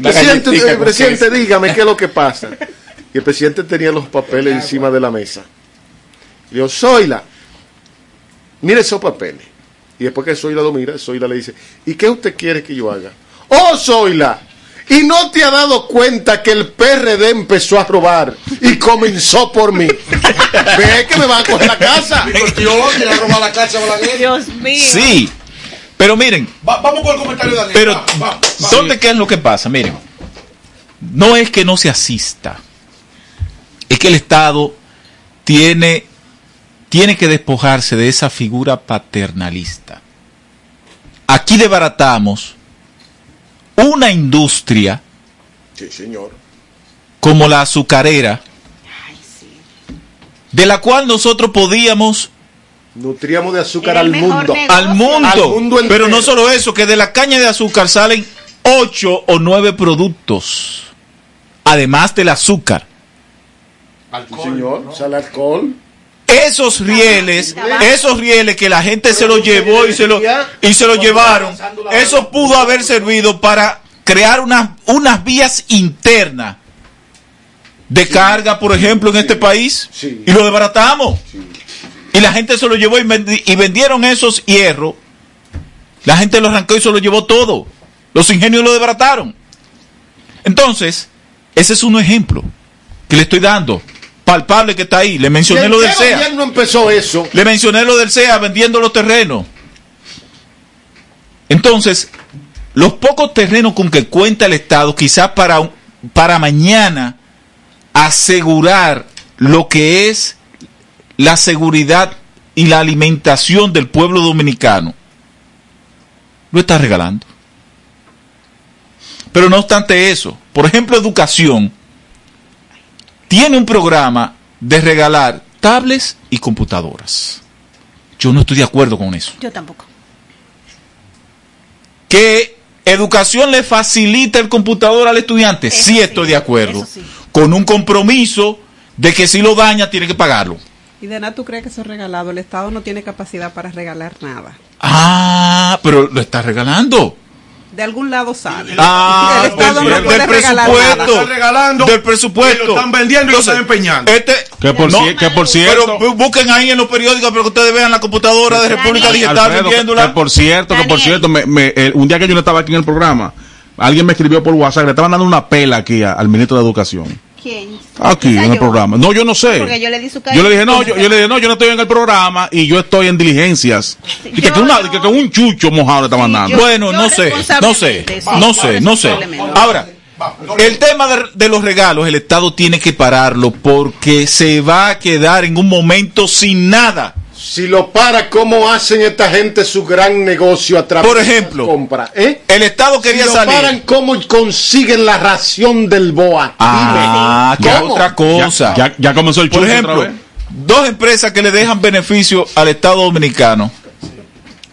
Presidente, eh, presidente, dígame qué es lo que pasa. Y el presidente tenía los papeles encima de la mesa. Y yo, Zoila, mire esos papeles. Y después que Zoila lo mira, Zoila le dice, ¿y qué usted quiere que yo haga? ¡Oh, Zoila! ¿Y no te ha dado cuenta que el PRD empezó a robar y comenzó por mí? Ve que me va a coger la casa. Dios mío. Sí, pero miren, vamos con el comentario de Daniel. pero Va, va, va. ¿dónde qué es lo que pasa? Miren, no es que no se asista, es que el Estado tiene, tiene que despojarse de esa figura paternalista. Aquí desbaratamos una industria Sí, señor. como la azucarera, de la cual nosotros podíamos Nutríamos de azúcar el al mundo. al mundo. Al mundo entero. Pero no solo eso, que de la caña de azúcar salen ocho o nueve productos, además del azúcar. Sí, señor. Sale alcohol. Esos rieles, esos rieles que la gente se los llevó y se lo y se llevaron, eso pudo haber servido para crear unas unas vías internas de carga, por ejemplo, en este país y lo desbaratamos. Y la gente se lo llevó y, vendi- y vendieron esos hierros. La gente lo arrancó y se lo llevó todo. Los ingenios lo desbarataron. Entonces, ese es un ejemplo que le estoy dando. Palpable que está ahí. Le mencioné ¿Y en lo del SEA. gobierno empezó eso? Le mencioné lo del SEA vendiendo los terrenos. Entonces, los pocos terrenos con que cuenta el Estado, quizás para, para mañana asegurar lo que es la seguridad y la alimentación del pueblo dominicano, lo está regalando. Pero no obstante eso, por ejemplo, educación tiene un programa de regalar tablets y computadoras. Yo no estoy de acuerdo con eso. Yo tampoco. Que educación le facilita el computador al estudiante, sí estoy de acuerdo. Con un compromiso de que si lo daña tiene que pagarlo. Y de nada tú crees que eso es regalado. El Estado no tiene capacidad para regalar nada. Ah, pero lo está regalando. De algún lado sale. Ah, el Estado del, no del puede regalar presupuesto. nada. Están regalando, del presupuesto. y lo están vendiendo y lo están empeñando. Este, Que por, no, que por cierto. pero bu- busquen ahí en los periódicos para que ustedes vean la computadora de República Digital Alfredo, que, vendiéndola. que por cierto, que por cierto, me- me- el- un día que yo no estaba aquí en el programa, alguien me escribió por WhatsApp, le estaban dando una pela aquí a- al ministro de Educación. ¿Quién? Aquí, en el yo. programa. No, yo no sé. Porque yo le di su Yo le dije, no, yo, yo le dije, no, yo no estoy en el programa y yo estoy en diligencias. Y que, que una- que- que un chucho mojado le estaban dando. bueno, no sé, no sé, no sé, no sé. Ahora, el tema de, de los regalos, el Estado tiene que pararlo porque se va a quedar en un momento sin nada. Si lo para, ¿cómo hacen esta gente su gran negocio a través Por de ejemplo, esas compras? ¿Eh? El Estado quería si lo salir. paran, ¿cómo consiguen la ración del BOA? Ah, que Dime. ¿Cómo? otra cosa. Ya, ya comenzó el Por ejemplo, dos empresas que le dejan beneficio al Estado dominicano.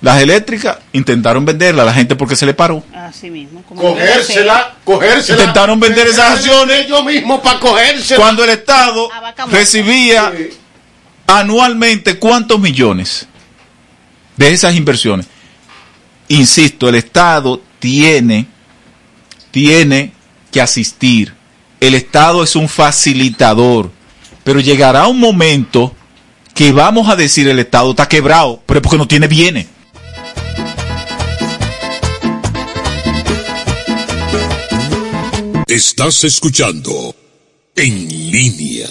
Las eléctricas intentaron venderla a la gente porque se le paró. Así mismo. como Cogérsela, cogérsela. Intentaron vender esas acciones Ellos mismos para cogérsela. cuando el Estado recibía anualmente cuántos millones de esas inversiones. Insisto, el Estado tiene, tiene que asistir. El Estado es un facilitador, pero llegará un momento que vamos a decir el Estado está quebrado, pero es porque no tiene bienes. Estás escuchando En línea.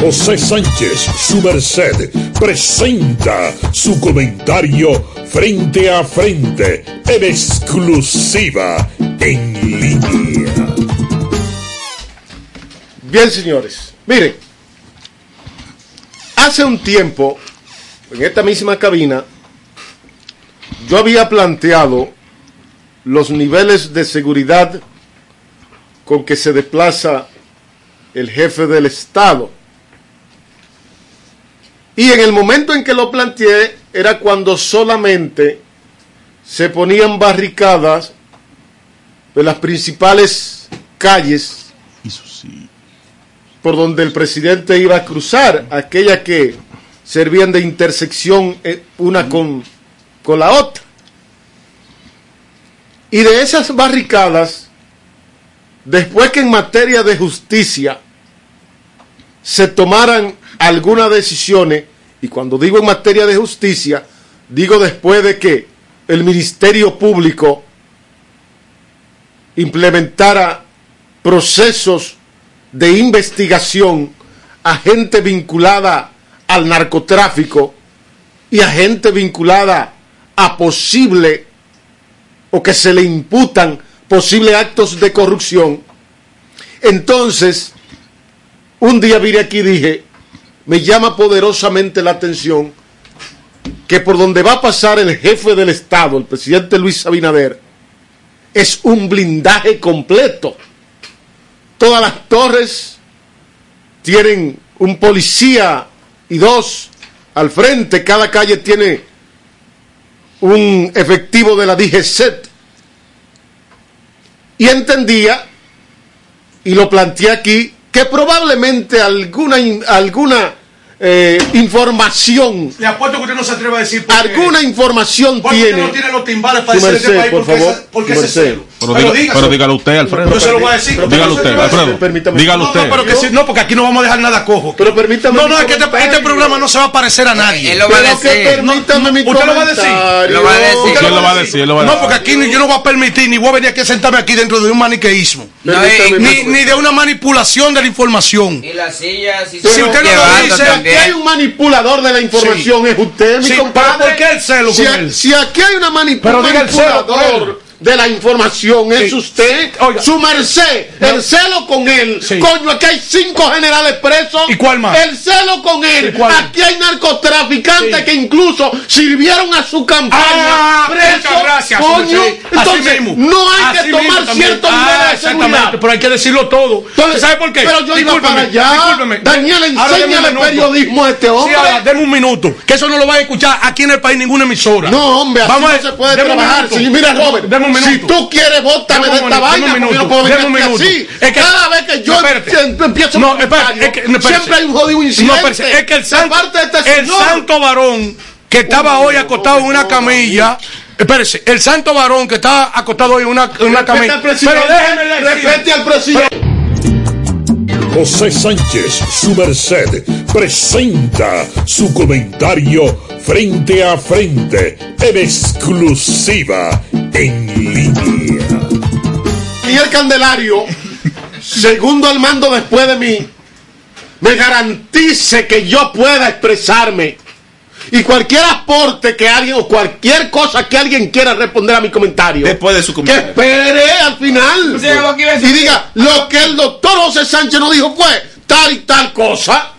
José Sánchez, su merced, presenta su comentario frente a frente, en exclusiva, en línea. Bien, señores. Miren, hace un tiempo, en esta misma cabina, yo había planteado los niveles de seguridad con que se desplaza el jefe del Estado. Y en el momento en que lo planteé era cuando solamente se ponían barricadas de las principales calles por donde el presidente iba a cruzar, aquellas que servían de intersección eh, una con, con la otra. Y de esas barricadas, después que en materia de justicia se tomaran algunas decisiones, y cuando digo en materia de justicia, digo después de que el Ministerio Público implementara procesos de investigación a gente vinculada al narcotráfico y a gente vinculada a posible o que se le imputan posibles actos de corrupción. Entonces, un día vine aquí y dije, me llama poderosamente la atención que por donde va a pasar el jefe del Estado, el presidente Luis Abinader, es un blindaje completo. Todas las torres tienen un policía y dos al frente, cada calle tiene un efectivo de la DGCET. Y entendía, y lo planteé aquí, que probablemente alguna, alguna eh, información. Le apuesto que usted no se atreve a decir. Alguna información tiene. No tiene los timbales para decir este país por porque, favor, ese- porque ese celo. Pero, Pero diga- pero dígalo usted, Alfredo. Yo se lo voy a decir. Dígalo usted, Alfredo. Dígalo No, usted. no, pero que si- no, porque aquí no vamos a dejar nada cojo. Pero permítame. No, no, es que este, este programa no se va a parecer a nadie. Él lo va a Pero que decir. permítame mi ¿Usted lo va a decir? comentario. Lo va a decir. ¿Usted lo va a decir, él lo va a No, porque aquí ni- yo no voy a permitir, ni voy a venir aquí a sentarme aquí dentro de un maniqueísmo. Permítame eh, Ni, ni de una manipulación de la información. Y las sillas y Si usted no lo dice, aquí hay un manipulador de la información, es usted, mi Sí, compadre. pero ¿por qué el celo si, con a- él? si aquí hay una mani- El de la información, es Sí. usted, Oiga. su merced, el celo con él. Sí. Coño, aquí hay cinco generales presos. ¿Y cuál más? El celo con él. Aquí hay narcotraficantes Sí. que incluso sirvieron a su campaña. Ah, presos. gracias. Coño, entonces mismo. no hay Así que tomar ciertos Ah, de seguridad. Pero hay que decirlo todo. Entonces, ¿Sabe por qué? pero yo iba para allá. discúlpeme. Daniel, enséñale minuto. periodismo a este hombre. Sí, deme un minuto. Que eso no lo va a escuchar aquí en el país ninguna emisora. No, hombre, así Vamos no a- se puede trabajar. mira, Robert, Deme un minuto. si tú quieres, bótame de esta minuto, vaina, un porque yo no minuto, puedo venir minuto. así. Es que- Cada vez que yo No, em- empiezo No, espérate, es que- no, espérate. siempre hay un jodido incidente. No, espérate, es que el santo, este el señor. santo varón que estaba hoy acostado en una camilla. Espérese, el santo varón que está acostado hoy en una, en una Respete camilla. Pero déjeme decir. respete al presidente. José Sánchez, su merced, presenta su comentario frente a frente, en exclusiva, en línea. Y el Candelario, segundo al mando después de mí, me garantice que yo pueda expresarme. Y cualquier aporte que alguien o cualquier cosa que alguien quiera responder a mi comentario. Después de su que comentario. espere al final. Que y diga, lo que el doctor José Sánchez nos dijo fue tal y tal cosa.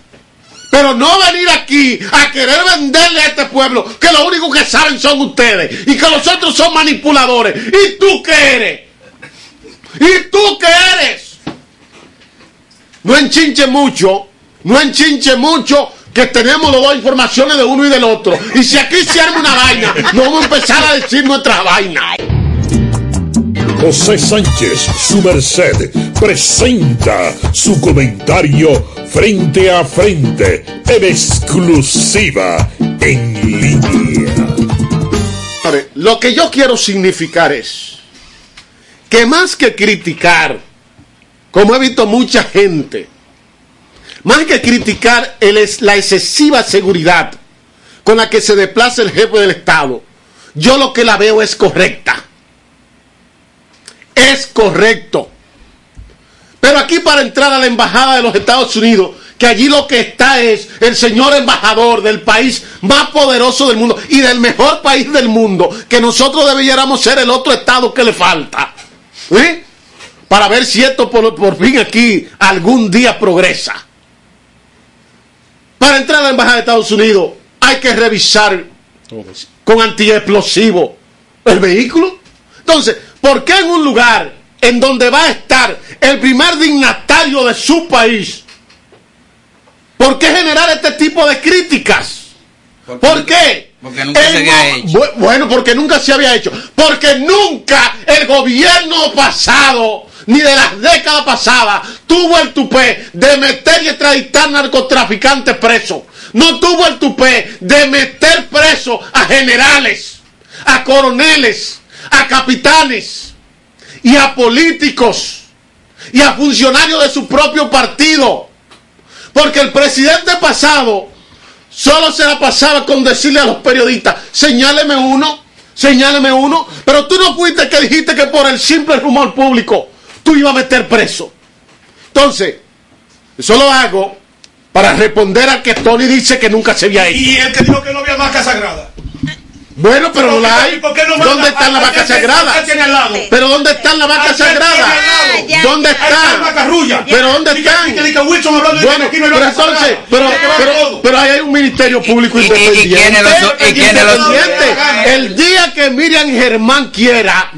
Pero no venir aquí a querer venderle a este pueblo que lo único que saben son ustedes y que los otros son manipuladores. ¿Y tú qué eres? ¿Y tú qué eres? No enchinche mucho, no enchinche mucho que tenemos los dos informaciones de uno y del otro. Y si aquí se arma una vaina, no vamos a empezar a decir nuestras vainas. José Sánchez, su merced, presenta su comentario frente a frente, en exclusiva, en línea. Lo que yo quiero significar es que más que criticar, como he visto mucha gente, más que criticar la excesiva seguridad con la que se desplaza el jefe del Estado, yo lo que la veo es correcta. Es correcto. Pero aquí para entrar a la embajada de los Estados Unidos, que allí lo que está es el señor embajador del país más poderoso del mundo y del mejor país del mundo, que nosotros debiéramos ser el otro estado que le falta. ¿Eh? Para ver si esto por, por fin aquí algún día progresa. Para entrar a la embajada de Estados Unidos hay que revisar con antiexplosivo el vehículo. Entonces, ¿por qué en un lugar en donde va a estar el primer dignatario de su país, por qué generar este tipo de críticas? ¿Por qué? Porque nunca El se había hecho. Bu- Bueno, porque nunca se había hecho. Porque nunca el gobierno pasado ni de las décadas pasadas tuvo el tupé de meter y extraditar narcotraficantes presos. No tuvo el tupé de meter presos a generales, a coroneles, a capitanes y a políticos y a funcionarios de su propio partido. Porque el presidente pasado solo se la pasaba con decirle a los periodistas, señáleme uno, señáleme uno, pero tú no fuiste que dijiste que por el simple rumor público tú ibas a meter preso. Entonces, eso lo hago para responder a que Tony dice que nunca se había hecho. Y el que dijo que no había vaca sagrada. Bueno, pero no la hay. ¿Por qué no manda ¿Dónde están las vacas sagradas? Pero ¿dónde están las vacas ¿A quién sagradas? lado? ¿Dónde Ahí está la están? Pero ¿dónde están? Bueno, pero vaca entonces, sagrada. pero, pero, pero ahí hay un ministerio público y- y independiente. quiénes lo son- y lo son? Independiente. El día que Miriam Germán quiera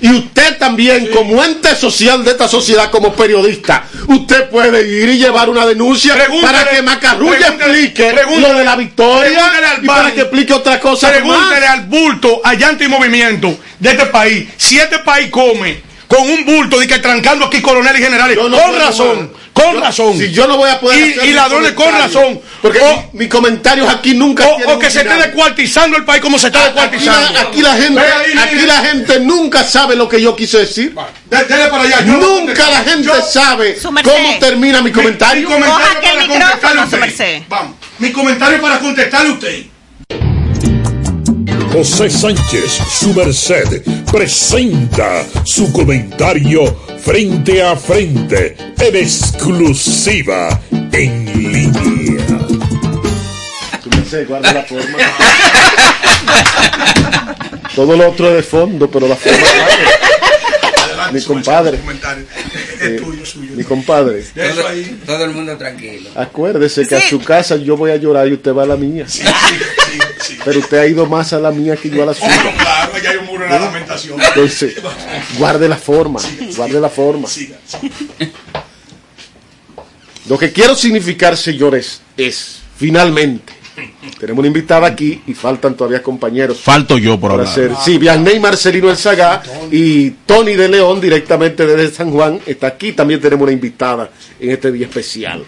y usted también, como ente social de esta sociedad, como periodista, usted puede ir y llevar una denuncia Pregúntale- para que Macarrulla explique lo de la victoria al y para que explique otra cosa más. Pregúntale al bulto, a llanto y movimiento de este país. Si este país come con un bulto de que trancando aquí coroneles y generales, no con razón. Con Yo- razón. Si yo no voy a poder Y- hacer y ladrones con razón. Porque O- mi- mis comentarios aquí nunca O, que se esté descuartizando el país como se está Aquí descuartizando. la, aquí la gente, Ve ahí, aquí mire. la gente nunca sabe lo que yo quise decir. De- dele para allá. Nunca la gente Yo- sabe cómo termina mi comentario. Mi comentario para contestarle usted. Vamos. Mi comentario para contestarle a usted. José Sánchez, su merced, presenta su comentario frente a frente, en exclusiva, en línea. guarda la forma. Todo lo otro es de fondo, pero la forma claro. Mi compadre. Eh, mi compadre. Todo, todo el mundo tranquilo. Acuérdese que a su casa yo voy a llorar y usted va a la mía. Pero usted ha ido más a la mía que yo a la suya. En la lamentación. Entonces, guarde la forma, guarde la forma. Lo que quiero significar, señores, es, finalmente, tenemos una invitada aquí y faltan todavía compañeros. Falto yo por hablar. hacer. Sí, Vianney Marcelino El Sagá y Tony de León, directamente desde San Juan, está aquí. También tenemos una invitada en este día especial.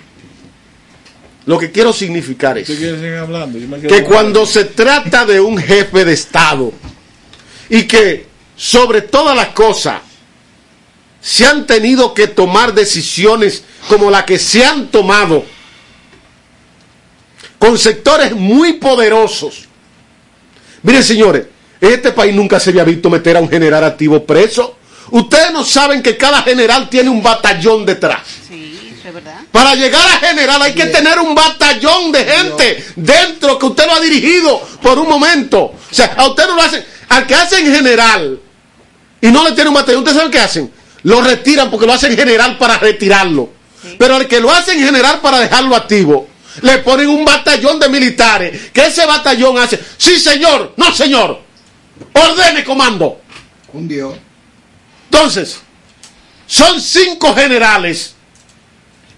Lo que quiero significar es que cuando se trata de un jefe de Estado y que sobre todas las cosas se han tenido que tomar decisiones como la que se han tomado con sectores muy poderosos. Miren señores, en este país nunca se había visto meter a un general activo preso. Ustedes no saben que cada general tiene un batallón detrás. Sí, es verdad. Para llegar a general hay que tener un batallón de gente dentro que usted lo ha dirigido por un momento. O sea, a usted no lo hacen. Al que hacen general y no le tiene un batallón, ¿ustedes saben qué hacen? Lo retiran porque lo hacen general para retirarlo. Pero al que lo hacen general para dejarlo activo, le ponen un batallón de militares. Que ese batallón hace, sí señor, no señor, ordene comando. Un Dios. Entonces, son cinco generales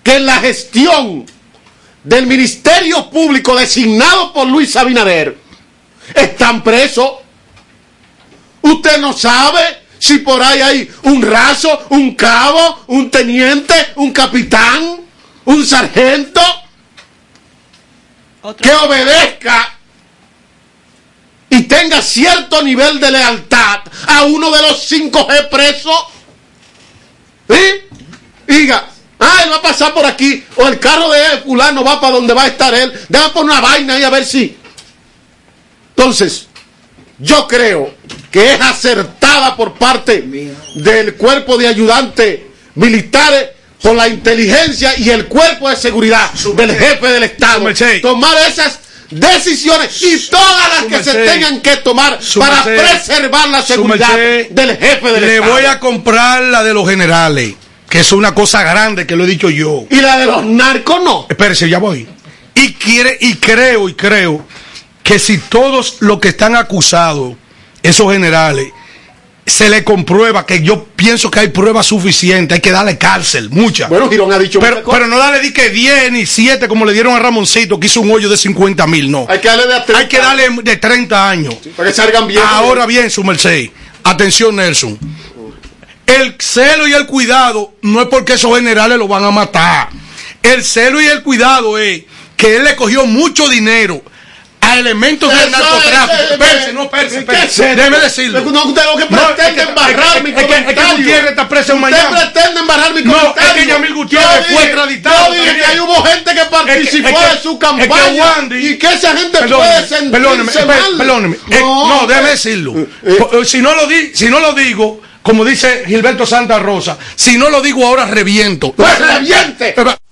que en la gestión del Ministerio Público designado por Luis Abinader están presos. Usted no sabe si por ahí hay un raso, un cabo, un teniente, un capitán, un sargento que obedezca y tenga cierto nivel de lealtad a uno de los cinco G presos. ¿Sí? Y Diga, ah, él va a pasar por aquí, o el carro de él, fulano va para donde va a estar él, déjame poner una vaina ahí a ver si. Entonces, yo creo que es acertada por parte del cuerpo de ayudantes militares por la inteligencia y el cuerpo de seguridad del jefe del Estado tomar esas decisiones y todas las que se tengan que tomar para preservar la seguridad del jefe del Le Estado. voy a comprar la de los generales, que es una cosa grande que lo he dicho yo. Y la de los narcos no. Espérese, ya voy. Y quiere, y creo, y creo que si todos los que están acusados, esos generales, se le comprueba que yo pienso que hay pruebas suficientes, hay que darle cárcel, muchas. Bueno, Girón ha dicho pero, pero no darle di que 10 ni 7 como le dieron a Ramoncito, que hizo un hoyo de 50 mil, no. Hay que darle de a 30. Hay que darle de 30 años. para que salgan bien. Ahora bien, su merced. Atención, Nelson. El celo y el cuidado no es porque esos generales lo van a matar. El celo y el cuidado es que él le cogió mucho dinero a elementos del narcotráfico. eh, Espérese, no, espérese, ¿qué espérese. es eso? Déjeme decirlo. No, usted lo que pretende embarrar mi que- es que- comentario. Gutiérrez está preso en Usted Miami. pretende embarrar mi No, comentario. es que Yamil Gutiérrez fue extraditado Yo dije que ahí hubo gente que participó de su campaña y que esa gente puede sentirse perdóneme, mal. per- perdóneme. Eh, no, déjeme decirlo. Si, no lo di, si no lo digo, como dice Gilberto Santa Rosa, si no lo digo ahora reviento. Pues reviente.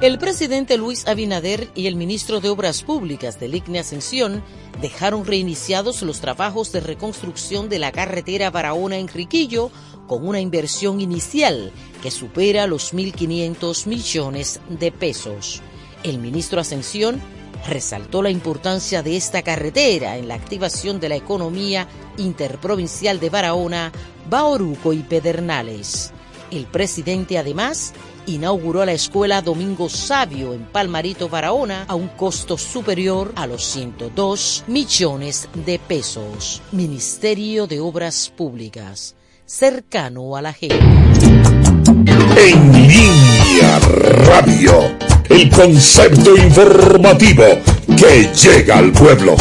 El presidente Luis Abinader y el ministro de Obras Públicas del ICNE Ascensión dejaron reiniciados los trabajos de reconstrucción de la carretera Barahona-Enriquillo con una inversión inicial que supera los 1.500 millones de pesos. El ministro Ascensión resaltó la importancia de esta carretera en la activación de la economía interprovincial de Barahona, Baoruco y Pedernales. El presidente además inauguró la escuela Domingo Sabio en Palmarito, Barahona, a un costo superior a los 102 millones de pesos. Ministerio de Obras Públicas, cercano a la gente. En línea radio, el concepto informativo que llega al pueblo.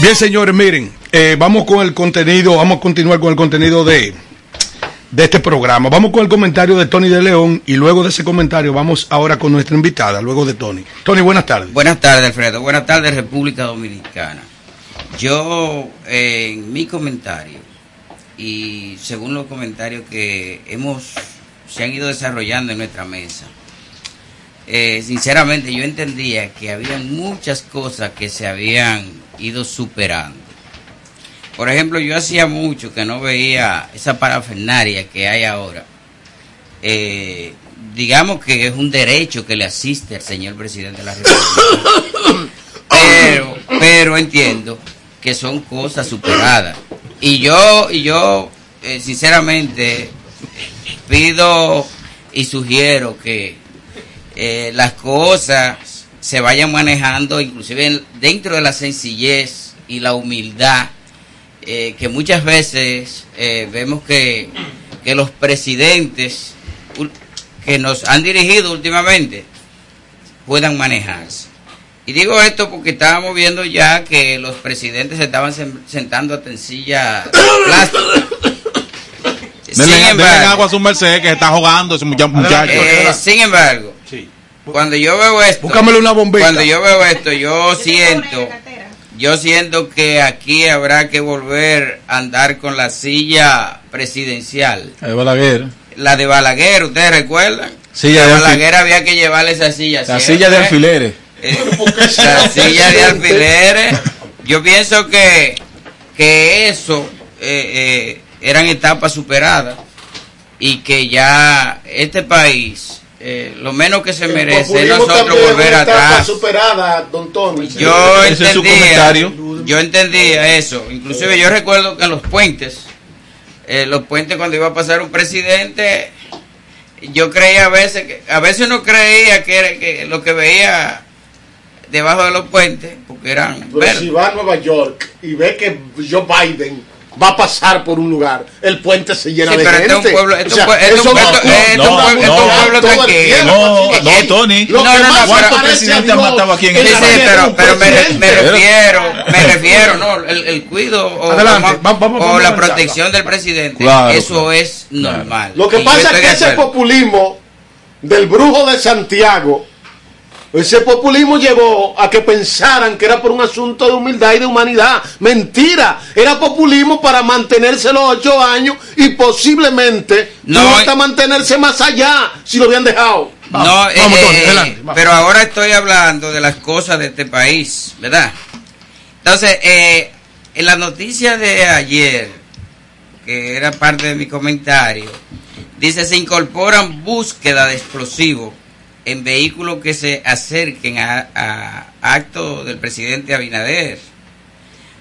Bien, señores, miren, eh, vamos con el contenido, vamos a continuar con el contenido de, de este programa. Vamos con el comentario de Tony de León y luego de ese comentario vamos ahora con nuestra invitada, luego de Tony. Tony, buenas tardes. Buenas tardes, Alfredo. Buenas tardes, República Dominicana. Yo, en mi comentario, y según los comentarios que hemos, se han ido desarrollando en nuestra mesa, eh, sinceramente yo entendía que había muchas cosas que se habían ido superando. Por ejemplo, yo hacía mucho que no veía esa parafernaria que hay ahora. Eh, digamos que es un derecho que le asiste al señor presidente de la República. Pero, pero entiendo que son cosas superadas. Y yo, y yo eh, sinceramente, pido y sugiero que eh, las cosas se vayan manejando, inclusive dentro de la sencillez y la humildad, eh, que muchas veces eh, vemos que, que los presidentes que nos han dirigido últimamente puedan manejarse. Y digo esto porque estábamos viendo ya que los presidentes se estaban sen- sentando a tencilla plástica. Sin Denle, denle embargo- agua a su merced que se está jugando ese mucha- muchacho. Eh, sin embargo, cuando yo veo esto, Búscamele una bombita. Cuando yo veo esto, yo siento, yo siento que aquí habrá que volver a andar con la silla presidencial, Eh, Balaguer. la de Balaguer, ¿ustedes recuerdan? Silla a de Balaguer había que llevarle esa silla. La silla de alfileres. Eh, la silla de alfileres. Yo pienso que, que eso eh, eh, eran etapas superadas y que ya este país, eh, lo menos que se merece es populismo nosotros volver atrás. superada, don Tony. Yo Ese es su entendía, comentario. yo entendía eso. Inclusive yo recuerdo que en los puentes, eh, los puentes cuando iba a pasar un presidente, yo creía a veces que, a veces uno creía que, era, que lo que veía debajo de los puentes, porque eran Pero verdes. si va a Nueva York y ve que Joe Biden va a pasar por un lugar, el puente se llena Sí, de pero gente. este es un pueblo- este O sea, es un pue- este es un eso pueblo- no, no, el tranquilo. No, Aquí- no, Tony. lo No, no, no, más pero- se parece presidente a ha Dios matado aquí en sí, es pero, pero me, me refiero, me refiero, no, el, el cuido o, Adelante, o- vamos- vamos- o vamos la protección del presidente, Claro, eso claro. es normal. Lo que pasa es que ese populismo del brujo de Santiago, ese populismo llevó a que pensaran que era por un asunto de humildad y de humanidad. Mentira, era populismo para mantenerse los ocho años y posiblemente No, no, eh. hasta mantenerse más allá si lo habían dejado. No, eh, vamos, Tony, eh, adelante, vamos. pero ahora estoy hablando de las cosas de este país, ¿verdad? Entonces, eh, en la noticia de ayer, que era parte de mi comentario, dice se incorporan búsqueda de explosivos en vehículos que se acerquen a, a actos del presidente Abinader,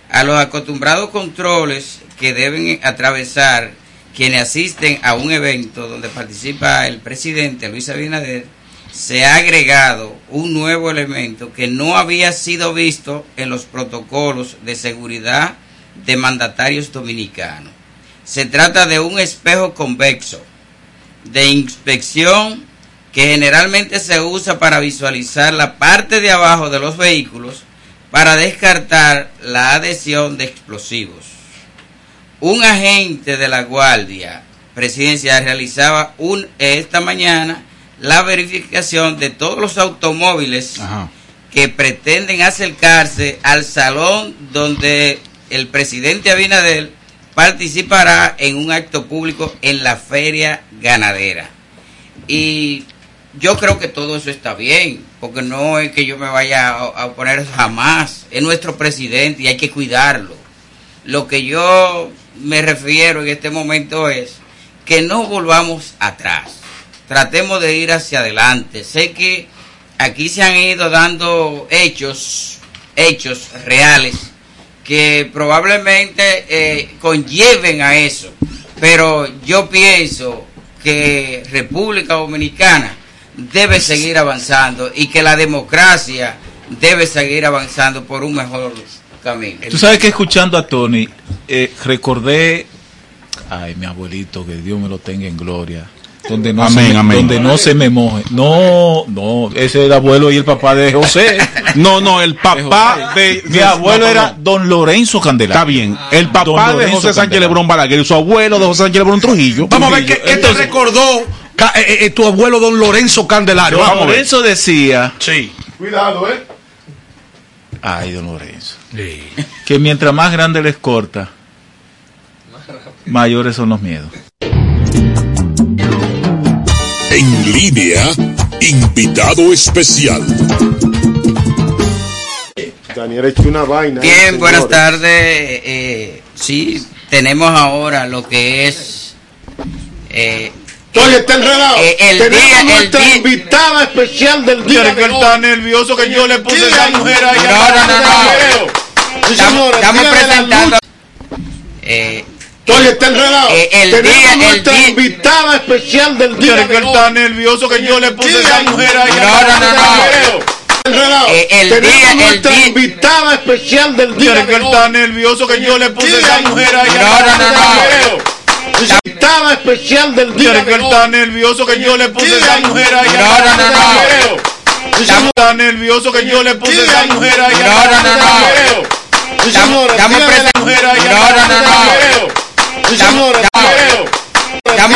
a los acostumbrados controles que deben atravesar quienes asisten a un evento donde participa el presidente Luis Abinader, se ha agregado un nuevo elemento que no había sido visto en los protocolos de seguridad de mandatarios dominicanos. Se trata de un espejo convexo de inspección que generalmente se usa para visualizar la parte de abajo de los vehículos para descartar la adhesión de explosivos. Un agente de la Guardia Presidencial realizaba un, esta mañana la verificación de todos los automóviles Ajá. que pretenden acercarse al salón donde el presidente Abinader participará en un acto público en la feria ganadera. Y yo creo que todo eso está bien, porque no es que yo me vaya a, oponer jamás. Es nuestro presidente y hay que cuidarlo. Lo que yo me refiero en este momento es que no volvamos atrás. Tratemos de ir hacia adelante. Sé que aquí se han ido dando hechos, hechos reales que probablemente eh, conlleven a eso. Pero yo pienso que República Dominicana debe seguir avanzando y que la democracia debe seguir avanzando por un mejor camino. Tú sabes que escuchando a Tony, eh, recordé, ay, mi abuelito, que Dios me lo tenga en gloria, donde no, Amén, se, amén. donde no se me moje. No, no, ese es el abuelo y el papá de José. No, no, el papá de. Mi abuelo no, era no. don Lorenzo Candelario. Está bien. El Don papá de José Sánchez. Lebrón Balaguer y su abuelo de José Sánchez Lebrón Trujillo. Vamos a ver qué, qué te recordó eh, eh, tu abuelo don Lorenzo Candelario. Don. Lorenzo decía. Sí. Cuidado, ¿eh? Ay, don Lorenzo. Que mientras más grande les corta, mayores son los miedos. En línea, invitado especial. Daniel ha hecho una vaina. Bien, eh, buenas tardes. Eh, sí, tenemos ahora lo que es. Eh, Oye, está enredado. eh, el Tenemos día, el nuestra día. invitada especial del día que de él hoy. está nervioso que yo le puse esa mujer ahí. No, no, no, no. Sí, Estamos, la presentando. Eh, Oye, está enredado. eh, el Tenemos día, el nuestra día. invitada especial del día Señores, que de está nervioso que yo le puse esa mujer ahí. No, no, no, no. Enredado. Eh, el Tenemos día, el nuestra día. invitada especial del día Señores, que está nervioso que yo le puse esa mujer ahí. No, no, no, no. Especial del día de él está nervioso que yo le puse esa mujer ahí. No, no, no, no. Está nervioso que yo le puse esa mujer ahí. No, no, no, no. Estamos. No, no, no, no. Estamos